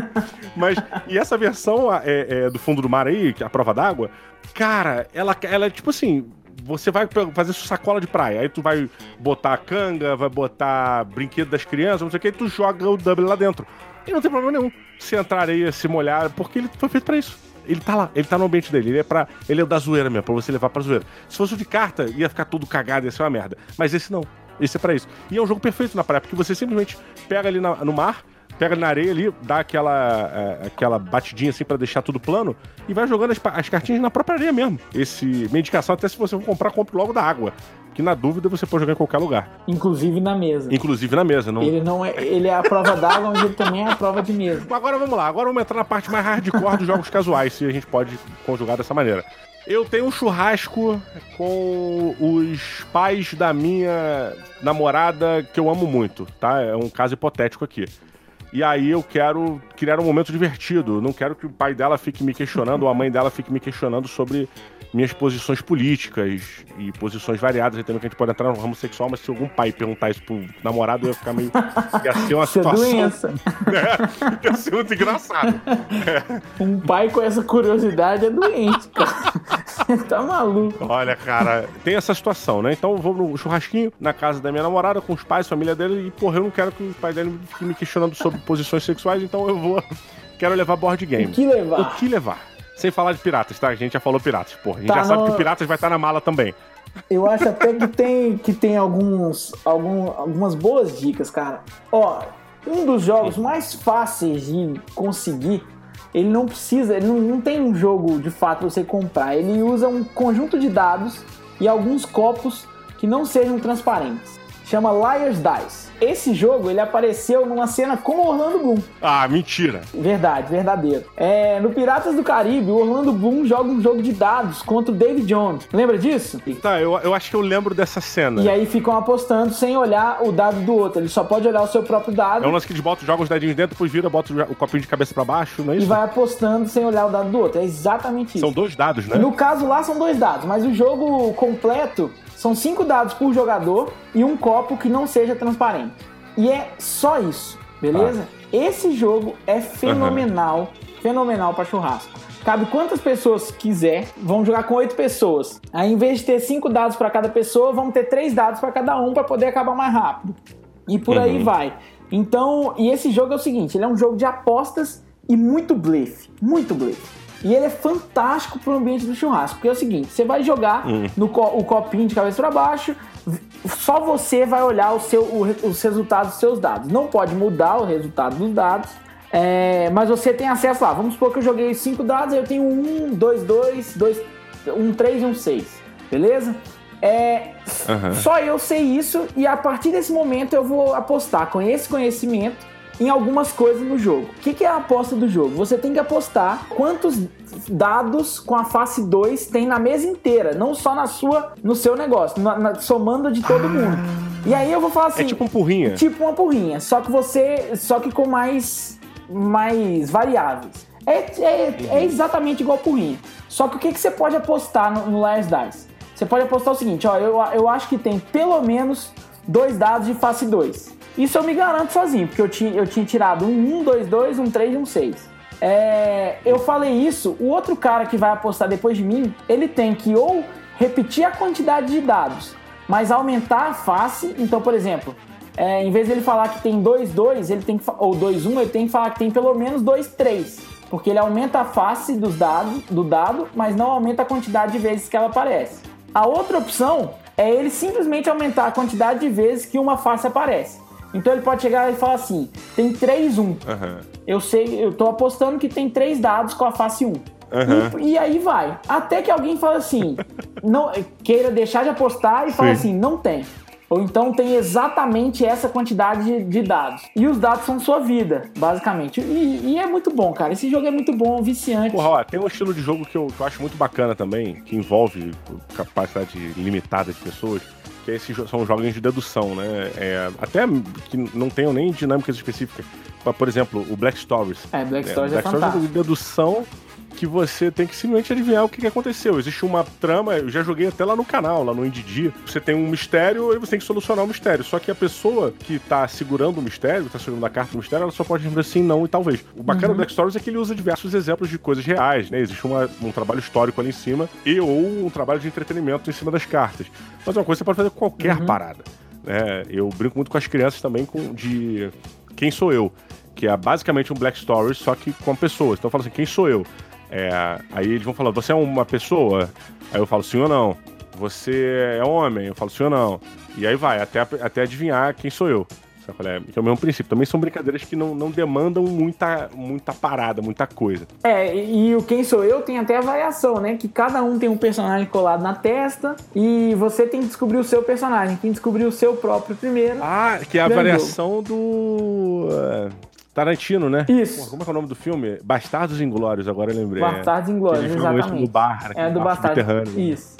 Mas, e essa versão é, é, do fundo do mar aí, que é a prova d'água, Cara, ela, ela é tipo assim. Você vai fazer sua sacola de praia, aí tu vai botar canga, vai botar brinquedo das crianças, não sei o que, e tu joga o double lá dentro. E não tem problema nenhum se entrar areia, se molhar, porque ele foi feito para isso. Ele tá lá, ele tá no ambiente dele, ele é para ele é da zoeira mesmo, pra você levar pra zoeira. Se fosse o de carta, ia ficar tudo cagado, ia ser uma merda. Mas esse não. Esse é para isso. E é um jogo perfeito na praia, porque você simplesmente pega ali na, no mar, pega na areia ali, dá aquela, é, aquela batidinha assim para deixar tudo plano e vai jogando as, as, cartinhas na própria areia mesmo. Esse medicação, até se você for comprar, compre logo da água. Que na dúvida você pode jogar em qualquer lugar. Inclusive na mesa. Inclusive na mesa, não. Ele não é. Ele é a prova d'água, mas ele também é a prova de mesa. Agora vamos lá, agora vamos entrar na parte mais hardcore dos jogos casuais, se a gente pode conjugar dessa maneira. Eu tenho um churrasco com os pais da minha namorada que eu amo muito, tá? É um caso hipotético aqui. E aí eu quero criar um momento divertido. Não quero que o pai dela fique me questionando ou a mãe dela fique me questionando sobre minhas posições políticas e posições variadas. Também que a gente pode entrar no ramo sexual, mas se algum pai perguntar isso pro namorado, eu ia ficar meio. [laughs] ia ser uma situação. Doença. Né? [laughs] Ia ser muito engraçado. É. Um pai com essa curiosidade é doente, cara. [laughs] Você tá maluco. Olha, cara, tem essa situação, né? Então eu vou no churrasquinho na casa da minha namorada, com os pais, família dele, e porra, eu não quero que o pai dele fique me questionando sobre posições sexuais, então eu vou. Quero levar board game. O que levar? O que levar? Sem falar de piratas, tá? A gente já falou piratas, porra. A gente tá já no... sabe que piratas vai estar na mala também. Eu acho até que tem, que tem alguns, algum, algumas boas dicas, cara. Ó, um dos jogos mais fáceis de conseguir, ele não precisa, ele não, não tem um jogo de fato você comprar. Ele usa um conjunto de dados e alguns copos que não sejam transparentes. Chama Liar's Dice. Esse jogo, ele apareceu numa cena com o Orlando Bloom. Ah, mentira. Verdade, verdadeiro. É, no Piratas do Caribe, o Orlando Bloom joga um jogo de dados contra o David Jones. Lembra disso? Tá, eu, eu acho que eu lembro dessa cena. E aí ficam apostando sem olhar o dado do outro. Ele só pode olhar o seu próprio dado. É um lance que eles botam, jogam os dadinhos dentro, depois vira, bota o copinho de cabeça para baixo, não é isso? E vai apostando sem olhar o dado do outro. É exatamente isso. São dois dados, né? No caso lá são dois dados, mas o jogo completo são cinco dados por jogador e um copo que não seja transparente. E é só isso. Beleza? Ah. Esse jogo é fenomenal, uhum. fenomenal para churrasco. Cabe quantas pessoas quiser, vamos jogar com oito pessoas. Aí, em vez de ter cinco dados para cada pessoa, vamos ter três dados para cada um para poder acabar mais rápido. E por uhum. aí vai. Então, e esse jogo é o seguinte: ele é um jogo de apostas e muito blefe. Muito blefe. E ele é fantástico pro ambiente do churrasco. Porque é o seguinte: você vai jogar uhum. no co o copinho de cabeça para baixo, só você vai olhar o seu, o, os resultados dos seus dados. Não pode mudar o resultado dos dados. É, mas você tem acesso lá. Vamos supor que eu joguei 5 dados, eu tenho 1, 2, 2, 1, 3 e 1, 6. Beleza? É, uhum. Só eu sei isso e a partir desse momento eu vou apostar com esse conhecimento em algumas coisas no jogo. O que, que é a aposta do jogo? Você tem que apostar quantos dados com a face 2 tem na mesa inteira, não só na sua, no seu negócio, na, na, somando de todo ah. mundo. E aí eu vou falar assim, é tipo uma porrinha. Tipo uma porrinha, só que você, só que com mais mais variáveis. É, é, é exatamente igual porrinha. Só que o que, que você pode apostar no, no Last Dice? Você pode apostar o seguinte, ó, eu, eu acho que tem pelo menos dois dados de face 2. Isso eu me garanto sozinho, porque eu tinha, eu tinha tirado um 1, 2, 2, um 3 e um 6. É, eu falei isso, o outro cara que vai apostar depois de mim, ele tem que ou repetir a quantidade de dados, mas aumentar a face. Então, por exemplo, é, em vez de ele falar que tem 2, 2, ele tem que, ou 2, 1, ele tem que falar que tem pelo menos 2, 3. Porque ele aumenta a face dos dados, do dado, mas não aumenta a quantidade de vezes que ela aparece. A outra opção é ele simplesmente aumentar a quantidade de vezes que uma face aparece. Então ele pode chegar e falar assim: tem 3, 1. Uhum. Eu sei, eu tô apostando que tem três dados com a face 1. Uhum. E, e, aí vai. Até que alguém fala assim, não queira deixar de apostar e fala assim, não tem. Ou então tem exatamente essa quantidade de, de, dados. E os dados são sua vida, basicamente. E, e, é muito bom, cara. Esse jogo é muito bom, viciante. Porra, ó, tem um estilo de jogo que eu, que eu acho muito bacana também, que envolve capacidade limitada de pessoas que esses são jogos de dedução, né? É, até que não tenham nem dinâmicas específicas. Por exemplo, o Black Stories. É, Black Stories é, Black é Stories é de dedução que você tem que simplesmente adivinhar o que, aconteceu. Existe uma trama, eu já joguei até lá no canal, lá no Indidi. Você tem um mistério e você tem que solucionar o mistério. Só que a pessoa que tá segurando o mistério, tá segurando a carta do mistério, ela só pode responder sim, não e talvez. O bacana uhum. do Black Stories é que ele usa diversos exemplos de coisas reais, né? Existe uma, um trabalho histórico ali em cima e ou um trabalho de entretenimento em cima das cartas. Mas é uma coisa que você pode fazer qualquer uhum. parada. Né? Eu brinco muito com as crianças também com, de quem sou eu que é basicamente um Black Stories, só que com pessoas. Então eu falo assim, quem sou eu? É, aí eles vão falar, você é uma pessoa? Aí eu falo sim ou não. Você é homem? Eu falo sim ou não. E aí vai, até, até adivinhar quem sou eu. É, que é o mesmo princípio. Também são brincadeiras que não, não demandam muita, muita parada, muita coisa. É, e o Quem Sou Eu tem até a variação, né? Que cada um tem um personagem colado na testa e você tem que descobrir o seu personagem. Quem descobriu o seu próprio primeiro. Ah, que é a variação do. Uh Tarantino, né? Isso. Pô, como é, é o nome do filme? Bastardos Inglórios, agora eu lembrei. Bastardos Inglórios, exatamente. No bar, é do Bastardos. Isso.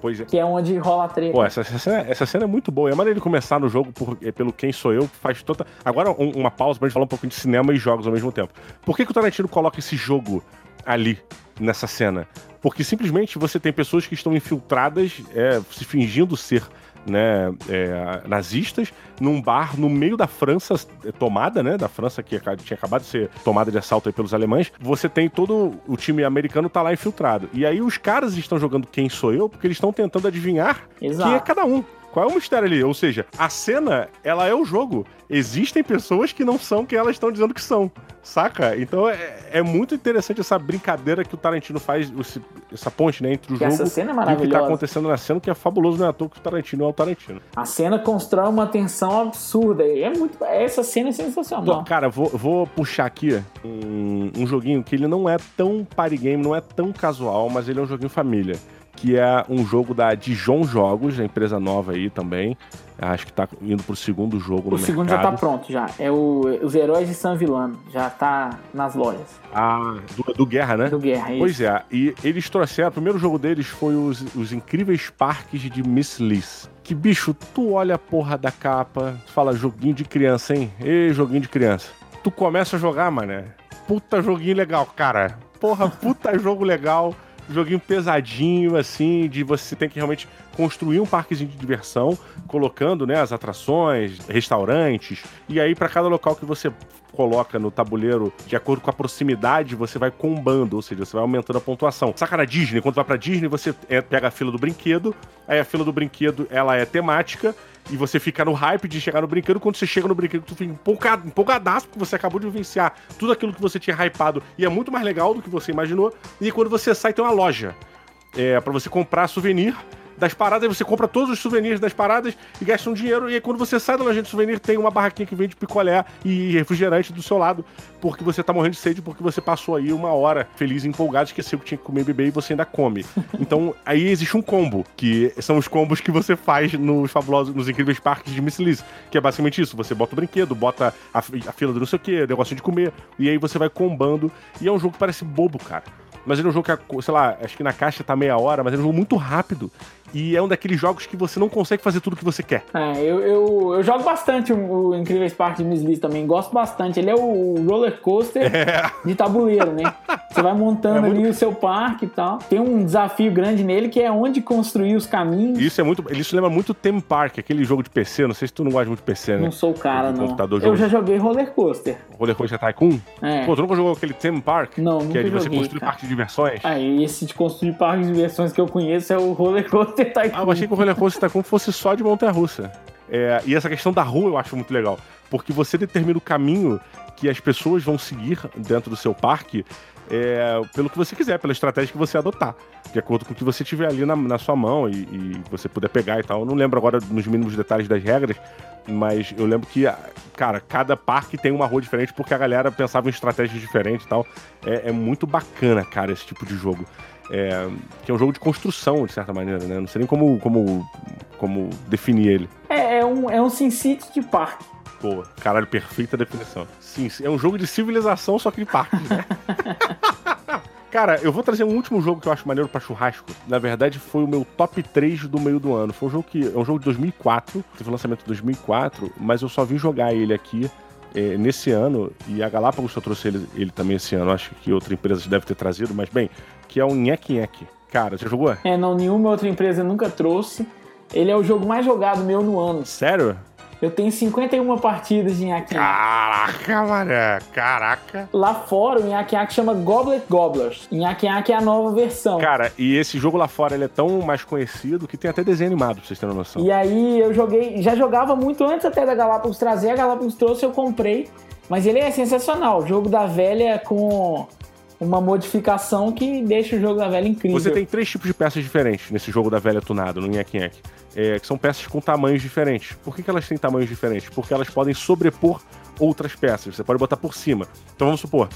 Pois é. Que é onde rola a treta. Pô, essa, essa, cena, essa cena é muito boa. É maneiro ele começar no jogo por, é, pelo Quem Sou Eu, faz toda. Agora, um, uma pausa pra gente falar um pouco de cinema e jogos ao mesmo tempo. Por que, que o Tarantino coloca esse jogo ali, nessa cena? Porque simplesmente você tem pessoas que estão infiltradas, é, se fingindo ser né, é, nazistas num bar no meio da França é, tomada, né, da França que tinha acabado de ser tomada de assalto pelos alemães. Você tem todo o time americano tá lá infiltrado. E aí os caras estão jogando quem sou eu porque eles estão tentando adivinhar Exato. quem é cada um. Qual é o mistério ali? Ou seja, a cena, ela é o jogo. Existem pessoas que não são quem elas estão dizendo que são. Saca? Então é, é muito interessante essa brincadeira que o Tarantino faz, esse, essa ponte, né, entre o jogo cena é e o que tá acontecendo na cena, que é fabuloso, não é à toa que o Tarantino é o Tarantino. A cena constrói uma tensão absurda. É muito, essa cena é sensacional. cara, vou, vou puxar aqui um, um joguinho que ele não é tão party game, não é tão casual, mas ele é um joguinho família que é um jogo da Dijon Jogos, a empresa nova aí também. Acho que tá indo pro segundo jogo o no segundo mercado. já tá pronto, já. É o, Os Heróis de San Villano. Já tá nas lojas. Ah, do, do Guerra, né? Do Guerra, isso. Pois é. E eles trouxeram... O primeiro jogo deles foi os, os Incríveis Parques de Miss Liz. Que, bicho, tu olha a porra da capa, tu fala joguinho de criança, hein? Ei, joguinho de criança. Tu começa a jogar, mané. Puta joguinho legal, cara. Porra, puta [laughs] jogo legal joguinho pesadinho, assim, de você tem que realmente construir um parquezinho de diversão, colocando, né, as atrações, restaurantes, e aí para cada local que você coloca no tabuleiro, de acordo com a proximidade, você vai combando, ou seja, você vai aumentando a pontuação. Saca na Disney, quando vai pra Disney, você é, pega a fila do brinquedo, aí a fila do brinquedo, ela é temática, e você fica no hype de chegar no brinquedo. Quando você chega no brinquedo, tu fica empolgado, empolgadaço, porque você acabou de vivenciar tudo aquilo que você tinha hypado e é muito mais legal do que você imaginou. E quando você sai, tem uma loja é, para você comprar souvenir das paradas, você compra todos os souvenirs das paradas e gasta um dinheiro. E aí, quando você sai da loja de souvenir, tem uma barraquinha que vende picolé e refrigerante do seu lado, porque você tá morrendo de sede, porque você passou aí uma hora feliz empolgado, esqueceu que tinha que comer e beber e você ainda come. [laughs] Então, aí existe um combo, que são os combos que você faz nos fabulosos, nos incríveis parques de Miss Liz, que é basicamente isso: você bota o brinquedo, bota a, a fila do não sei o que, negócio de comer, e aí você vai combando. E é um jogo que parece bobo, cara. Mas ele é um jogo que, sei lá, acho que na caixa tá meia hora, mas ele é um jogo muito rápido. E é um daqueles jogos que você não consegue fazer tudo o que você quer. É, eu, eu, eu jogo bastante o, o Incríveis Park de Miss Liz também. Gosto bastante. Ele é o roller coaster é. de tabuleiro, né? Você vai montando é muito... ali o seu parque e tal. Tem um desafio grande nele que é onde construir os caminhos. Isso é muito. Isso lembra muito Theme Park, aquele jogo de PC. Não sei se tu não gosta muito de PC, né? Não sou o cara, não. Computador, eu já joguei roller coaster. Roller coaster Tycoon? É. Pô, tu nunca jogou aquele Theme Park? Não, Que é de você joguei, construir cara. parque de diversões? Ah, esse de construir parque de diversões que eu conheço é o roller coaster Tycoon. Ah, eu achei que o roller coaster Tycoon fosse só de montanha-russa. É, e essa questão da rua eu acho muito legal, porque você determina o caminho que as pessoas vão seguir dentro do seu parque é, pelo que você quiser, pela estratégia que você adotar, de acordo com o que você tiver ali na, na sua mão e, e, você puder pegar e tal. Eu não lembro agora nos mínimos detalhes das regras, mas eu lembro que, cara, cada parque tem uma rua diferente porque a galera pensava em estratégias diferentes e tal. É, é muito bacana, cara, esse tipo de jogo. É, que é um jogo de construção, de certa maneira, né? Não sei nem como, como, como definir ele. É, é um, é um SimCity de parque. Boa, caralho, perfeita definição. Sim, é um jogo de civilização, só que de parque, né? [laughs] Cara, eu vou trazer um último jogo que eu acho maneiro pra churrasco. Na verdade, foi o meu top 3 do meio do ano. Foi um jogo que é um jogo de 2004, teve um lançamento em 2004, mas eu só vim jogar ele aqui é, nesse ano, e a Galápagos só trouxe ele, ele também esse ano, acho que outra empresa deve ter trazido, mas bem, que é o Nhek Nhek. Cara, você jogou? É, não, nenhuma outra empresa nunca trouxe. Ele é o jogo mais jogado meu no ano. Sério? Eu tenho 51 partidas de Nhaque Caraca, mané. Caraca. Lá fora, o Nhaque chama Goblet Gobblers. Nhaque é a nova versão. Cara, e esse jogo lá fora, ele é tão mais conhecido que tem até desenho animado, pra vocês terem noção. E aí, eu joguei... Já jogava muito antes até da Galápagos trazer. A Galápagos trouxe, eu comprei. Mas ele é sensacional. O jogo da velha com uma modificação que deixa o jogo da velha incrível. Você tem três tipos de peças diferentes nesse jogo da velha tunado, no Nhaque Nhaque. É, que são peças com tamanhos diferentes. Por que, que elas têm tamanhos diferentes? Porque elas podem sobrepor outras peças. Você pode botar por cima. Então vamos supor,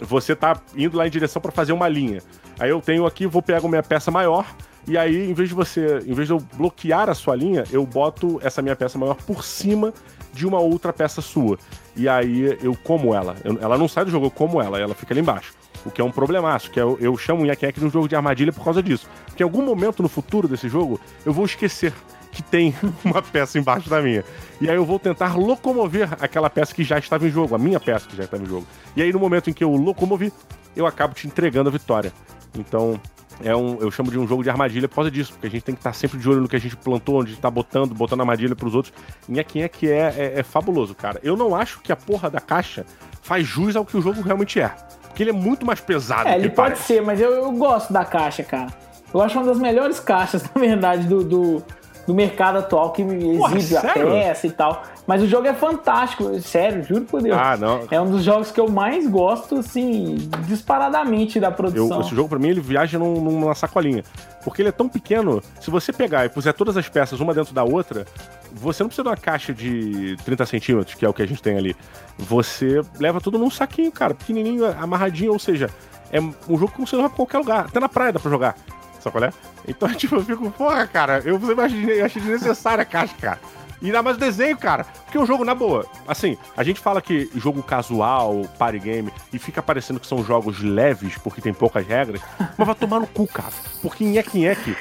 você tá indo lá em direção para fazer uma linha. Aí eu tenho aqui, vou pegar minha peça maior, e aí, em vez de você, em vez de eu bloquear a sua linha, eu boto essa minha peça maior por cima de uma outra peça sua. E aí eu como ela. Eu, ela não sai do jogo, eu como ela, ela fica ali embaixo. O que é um problemaço, que é, eu, eu chamo o Nhaque de um jogo de armadilha por causa disso. Porque em algum momento no futuro desse jogo, eu vou esquecer que tem [laughs] uma peça embaixo da minha. E aí eu vou tentar locomover aquela peça que já estava em jogo, a minha peça que já estava em jogo. E aí no momento em que eu locomovi, eu acabo te entregando a vitória. Então, é um, eu chamo de um jogo de armadilha por causa disso, porque a gente tem que estar sempre de olho no que a gente plantou, onde a gente tá botando, botando armadilha pros outros. Nhaquinha que é, é, é fabuloso, cara. Eu não acho que a porra da caixa faz jus ao que o jogo realmente é. Porque ele é muito mais pesado. É, ele pode parece. ser, mas eu, eu, gosto da caixa, cara. Eu acho uma das melhores caixas, [laughs] na verdade, do, do, do mercado atual que Porra, exibe a sério? peça e tal. Mas o jogo é fantástico, sério, juro por Deus. Ah, não. É um dos jogos que eu mais gosto, assim, disparadamente da Eu, produção. esse jogo, pra mim, ele viaja num- numa sacolinha. Porque ele é tão pequeno, se você pegar e puser todas as peças uma dentro da outra, você não precisa de uma caixa de 30 centímetros, que é o que a gente tem ali. Você leva tudo num saquinho, cara, pequenininho, amarradinho, ou seja, é um jogo que você leva pra qualquer lugar. Até na praia dá pra jogar. Sabe qual é? Então, [laughs] tipo, eu fico, porra, cara, eu sempre achei, desnecessária a caixa, cara. E ainda mais o desenho, cara. Porque o jogo, na boa, assim, a gente fala que jogo casual, party game, e fica parecendo que são jogos leves, porque tem poucas regras, mas vai tomar no cu, cara. Porque Nhek Nhek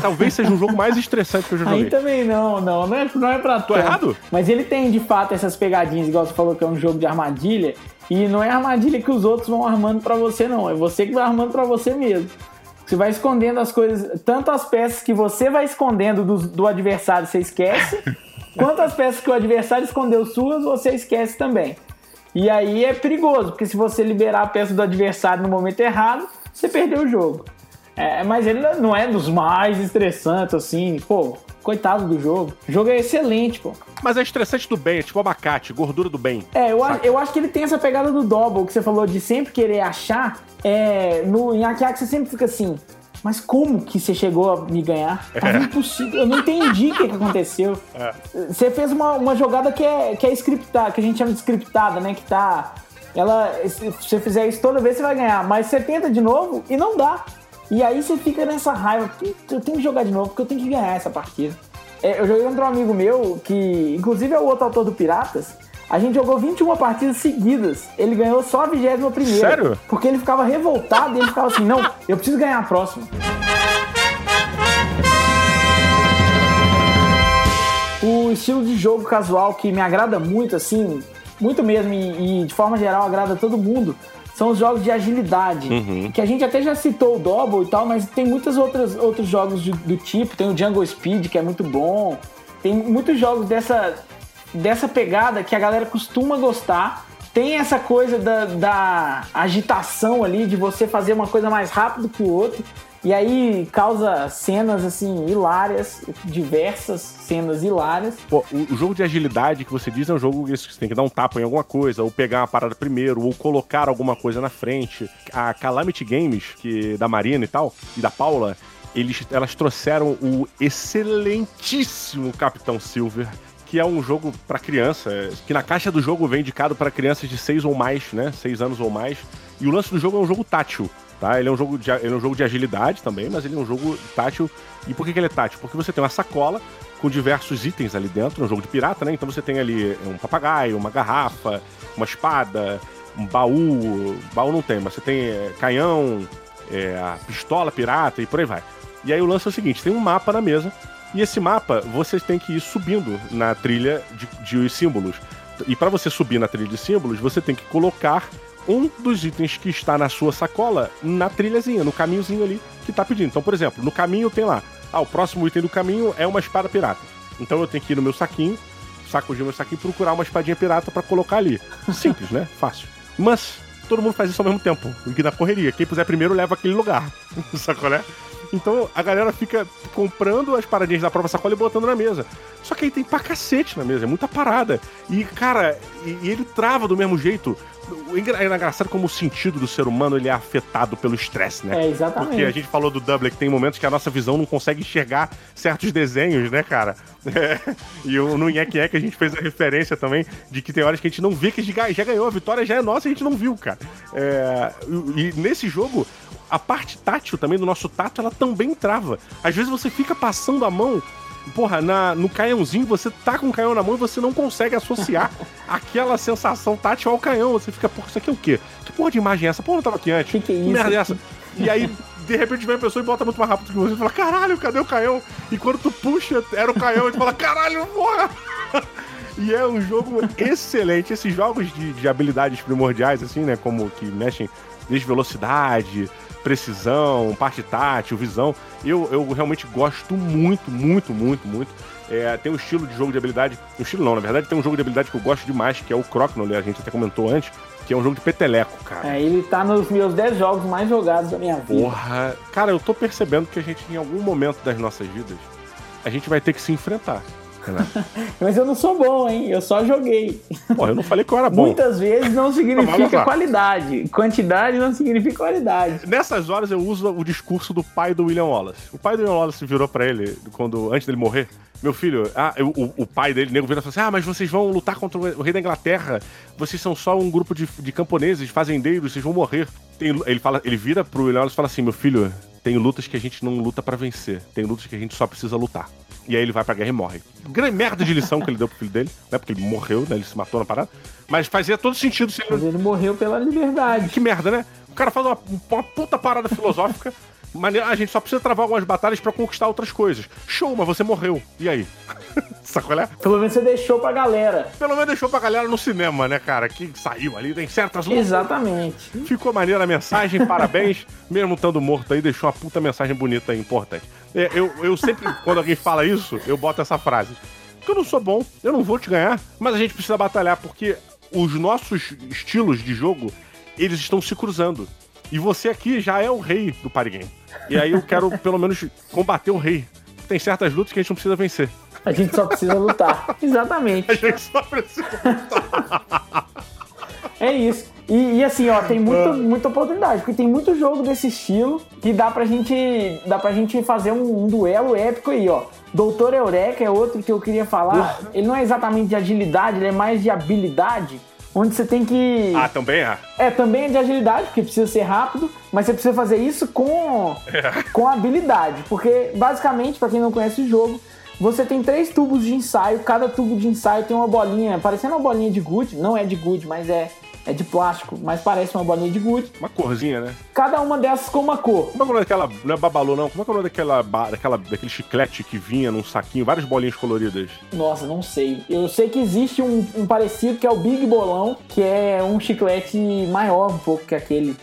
talvez seja o jogo mais estressante que eu já joguei. Aí também não, não, não é, não é pra Tô tanto. errado? Mas ele tem, de fato, essas pegadinhas, igual você falou que é um jogo de armadilha, e não é armadilha que os outros vão armando pra você, não. É você que vai armando pra você mesmo. Você vai escondendo as coisas, tanto as peças que você vai escondendo do, do adversário, você esquece, [laughs] quanto as peças que o adversário escondeu suas, você esquece também. E aí é perigoso, porque se você liberar a peça do adversário no momento errado, você perdeu o jogo. É, mas ele não é dos mais estressantes, assim, pô, coitado do jogo. O jogo é excelente, pô. Mas é estressante do bem, é tipo abacate, gordura do bem. É, eu, acho, eu acho que ele tem essa pegada do double, que você falou de sempre querer achar. É, no, em Akiak você sempre fica assim, mas como que você chegou a me ganhar? É. impossível, eu não entendi o que, que aconteceu. É. Você fez uma, uma jogada que é, que é scriptada, que a gente chama de scriptada, né? Que tá. Ela. Se você fizer isso toda vez, você vai ganhar. Mas você tenta de novo e não dá. E aí você fica nessa raiva, eu tenho que jogar de novo, porque eu tenho que ganhar essa partida. É, eu joguei contra um amigo meu, que inclusive é o outro autor do Piratas. A gente jogou 21 partidas seguidas. Ele ganhou só a 21 primeira. Sério? Porque ele ficava revoltado e ele ficava assim, não, eu preciso ganhar a próxima. O estilo de jogo casual que me agrada muito, assim, muito mesmo, e, e de forma geral agrada todo mundo, são os jogos de agilidade. Uhum. Que a gente até já citou o Double e tal, mas tem muitos outros, outros jogos de, do tipo. Tem o Jungle Speed, que é muito bom. Tem muitos jogos dessa, dessa pegada que a galera costuma gostar. Tem essa coisa da, da agitação ali, de você fazer uma coisa mais rápido que o outro. E aí causa cenas assim hilárias, diversas cenas hilárias. Pô, o jogo de agilidade que você diz é um jogo que você tem que dar um tapa em alguma coisa, ou pegar uma parada primeiro, ou colocar alguma coisa na frente. A Calamity Games, que da Marina e tal, e da Paula, eles, elas trouxeram o excelentíssimo Capitão Silver que é um jogo para criança, que na caixa do jogo vem indicado para crianças de 6 ou mais, né? 6 anos ou mais. E o lance do jogo é um jogo tátil. Tá? Ele, é um jogo de, ele é um jogo de agilidade também, mas ele é um jogo tátil. E por que, que ele é tátil? Porque você tem uma sacola com diversos itens ali dentro, é um jogo de pirata, né? Então você tem ali um papagaio, uma garrafa, uma espada, um baú. Baú não tem, mas você tem é, canhão, é, pistola pirata e por aí vai. E aí o lance é o seguinte: tem um mapa na mesa, e esse mapa você tem que ir subindo na trilha de, de símbolos. E para você subir na trilha de símbolos, você tem que colocar um dos itens que está na sua sacola na trilhazinha, no caminhozinho ali que está pedindo. Então, por exemplo, no caminho tem lá, ah, o próximo item do caminho é uma espada pirata. Então eu tenho que ir no meu saquinho, sacudir meu saquinho e procurar uma espadinha pirata para colocar ali. Simples, né? Fácil. Mas todo mundo faz isso ao mesmo tempo, que na correria. Quem puser primeiro leva aquele lugar. [laughs] Sacolé? Então a galera fica comprando as paradinhas da própria sacola e botando na mesa. Só que aí tem pra cacete na mesa, é muita parada. E, cara, e, e ele trava do mesmo jeito. É engraçado como o sentido do ser humano ele é afetado pelo estresse, né? É, exatamente. Porque a gente falou do Double que tem momentos que a nossa visão não consegue enxergar certos desenhos, né, cara? É. [laughs] E no Nhek Nhek a gente fez a referência também de que tem horas que a gente não vê que a gente já ganhou, a vitória já é nossa e a gente não viu, cara. É, e nesse jogo, a parte tátil também do nosso tato, ela também trava. Às vezes você fica passando a mão porra, na, no canhãozinho, você tá com o canhão na mão e você não consegue associar [laughs] aquela sensação tátil ao canhão. Você fica, porra, isso aqui é o quê? Que porra de imagem é essa? Porra, não tava aqui antes. Que que é isso? merda é essa? E aí, de repente, vem a pessoa e bota muito mais rápido que você e fala, caralho, cadê o canhão? E quando tu puxa, era o canhão, e tu fala, caralho, porra! [laughs] E é um jogo excelente. Esses jogos de, de habilidades primordiais, assim, né? Como que mexem desde velocidade, precisão, parte tátil, visão. Eu, eu realmente gosto muito, muito, muito, muito. É, tem um estilo de jogo de habilidade. Um estilo não, na verdade, tem um jogo de habilidade que eu gosto demais, que é o Crocknole, a gente até comentou antes, que é um jogo de peteleco, cara. É, ele tá nos meus 10 jogos mais jogados da minha vida. Porra! Cara, eu tô percebendo que a gente, em algum momento das nossas vidas, a gente vai ter que se enfrentar. [laughs] Mas eu não sou bom, hein? Eu só joguei. Eu não falei que eu era bom. Muitas vezes não significa qualidade. Quantidade não significa qualidade. Nessas horas eu uso o discurso do pai do William Wallace. O pai do William Wallace virou para ele, quando, antes dele morrer, meu filho, ah, o, o pai dele, nego, vira e fala assim: Ah, mas vocês vão lutar contra o rei da Inglaterra. Vocês são só um grupo de, de camponeses, fazendeiros, vocês vão morrer. Tem, ele, fala, ele vira pro William Wallace e fala assim: Meu filho, tem lutas que a gente não luta para vencer. Tem lutas que a gente só precisa lutar. E aí ele vai pra guerra e morre. Grande merda de lição que ele deu pro filho dele, né? Porque ele morreu, né? Ele se matou na parada. Mas fazia todo sentido se ele. Mas ele morreu pela liberdade. Que merda, né? O cara faz uma, uma puta parada filosófica. Mas a gente só precisa travar algumas batalhas para conquistar outras coisas. Show, mas você morreu. E aí? [laughs] Sacolé? Pelo menos você deixou pra galera. Pelo menos deixou pra galera no cinema, né, cara? Que saiu ali, tem certas lutas. Exatamente. Ficou maneira a mensagem, parabéns. [laughs] Mesmo estando morto aí, deixou uma puta mensagem bonita aí, importante. É, eu, eu sempre, quando alguém fala isso, eu boto essa frase. Porque eu não sou bom, eu não vou te ganhar, mas a gente precisa batalhar, porque os nossos estilos de jogo, eles estão se cruzando. E você aqui já é o rei do party game. E aí eu quero, pelo menos, combater o rei. Tem certas lutas que a gente não precisa vencer. A gente só precisa lutar. [laughs] Exatamente. A gente só precisa lutar. É isso. E, e, assim, ó, tem muito, muita oportunidade, porque tem muito jogo desse estilo que dá pra gente, dá pra gente fazer um, um duelo épico aí, ó. Doutor Eureka é outro que eu queria falar. Ele não é exatamente de agilidade, ele é mais de habilidade. Onde você tem que. Ah, também é? É, também é de agilidade, porque precisa ser rápido, mas você precisa fazer isso com, É. [laughs] com habilidade. Porque, basicamente, pra quem não conhece o jogo, você tem três tubos de ensaio, cada tubo de ensaio tem uma bolinha, parecendo uma bolinha de gude, não é de gude, mas é, é de plástico, mas parece uma bolinha de gude. Uma corzinha, né? Cada uma dessas com uma cor. Como é que é o nome daquela. Não é babalu, não. Como é que é o nome daquela, daquela, daquele chiclete que vinha num saquinho, várias bolinhas coloridas? Nossa, não sei. Eu sei que existe um, um parecido que é o Big Bolão, que é um chiclete maior um pouco que aquele.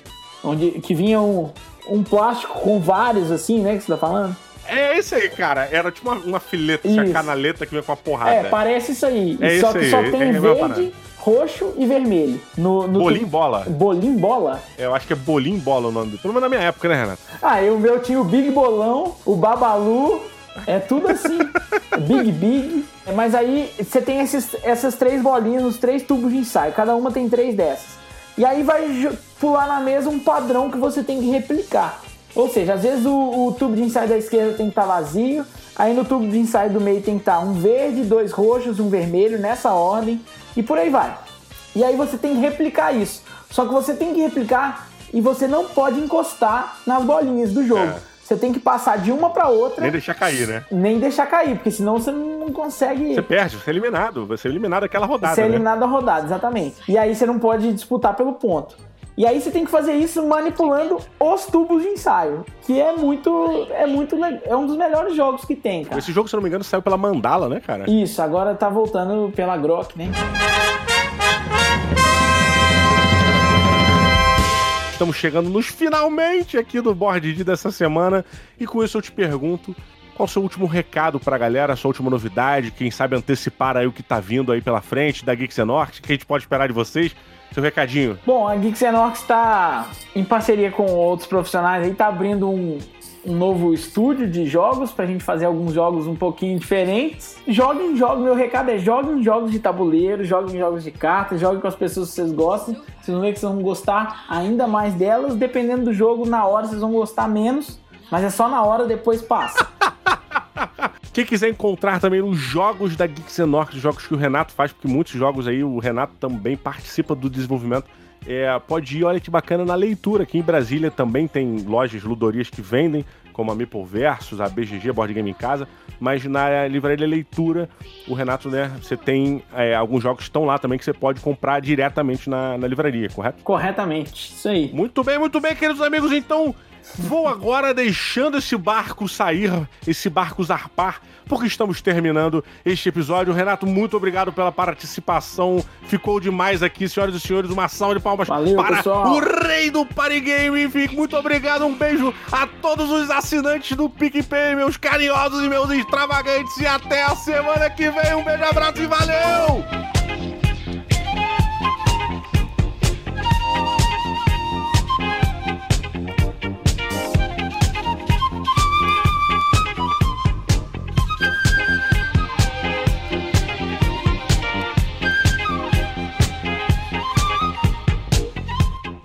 Onde, que vinha um, um plástico com vários, assim, né? Que você tá falando? É esse aí, cara. Era tipo uma, uma fileta, Isso. canaleta que vinha com a porrada. É, parece isso aí. É só isso que aí, só é- tem é parada. verde, roxo e vermelho. No, no Bolim bola. Bolim bola? É, Eu acho que é bolim bola o nome dele. Pelo menos na minha época, né, Renato? Ah, e o meu tinha o Big Bolão, o Babalu, é tudo assim. [laughs] Big Big. Mas aí você tem esses, essas três bolinhas nos três tubos de ensaio, cada uma tem três dessas. E aí vai pular na mesa um padrão que você tem que replicar. Ou seja, às vezes o, o tubo de ensaio da esquerda tem que estar vazio, aí no tubo de ensaio do meio tem que estar um verde, dois roxos, um vermelho, nessa ordem, e por aí vai. E aí você tem que replicar isso. Só que você tem que replicar e você não pode encostar nas bolinhas do jogo. É. Você tem que passar de uma para outra, Nem deixar cair, né? nem deixar cair, porque senão você não consegue Você perde, você é eliminado. Você é eliminado daquela rodada, ser né? eliminado da rodada, exatamente. E aí você não pode disputar pelo ponto. E aí você tem que fazer isso manipulando os tubos de ensaio, que é muito é muito é um dos melhores jogos que tem, cara. Esse jogo, se eu não me engano, saiu pela Mandala, né, cara? Isso, agora tá voltando pela Grok, né? Estamos chegando nos finalmente aqui do Board D dessa semana. E com isso eu te pergunto, qual o seu último recado pra galera, a sua última novidade, quem sabe antecipar aí o que tá vindo aí pela frente da Geeks Norte, o que a gente pode esperar de vocês? Seu recadinho. Bom, a Geeks Enox está em parceria com outros profissionais aí, tá abrindo um, um novo estúdio de jogos pra gente fazer alguns jogos um pouquinho diferentes. Joguem jogos, meu recado é joguem jogos de tabuleiro, joguem jogos de cartas, joguem com as pessoas que vocês gostam. Vocês vão ver que vocês vão gostar ainda mais delas, dependendo do jogo, na hora vocês vão gostar menos, mas é só na hora, depois passa. [laughs] Quem quiser encontrar também os jogos da Geeks os jogos que o Renato faz, porque muitos jogos aí o Renato também participa do desenvolvimento. É, pode ir, olha que bacana, na leitura. Aqui em Brasília também tem lojas, ludorias que vendem, como a Maple Versus, a BGG, Board Game em Casa. Mas na livraria Leitura, o Renato, né, você tem é, alguns jogos que estão lá também que você pode comprar diretamente na, na livraria, correto? Corretamente, isso aí. Muito bem, muito bem, queridos amigos. Então, vou agora deixando esse barco sair, esse barco zarpar, porque estamos terminando este episódio. Renato, muito obrigado pela participação. Ficou demais aqui, senhoras e senhores. Uma salva de palmas Valeu, para pessoal. o rei do Party Game. Fique muito obrigado. Um beijo a todos os assinantes do PicPay, meus carinhosos e meus extravagantes. E até a semana que vem. Um beijo, abraço e valeu!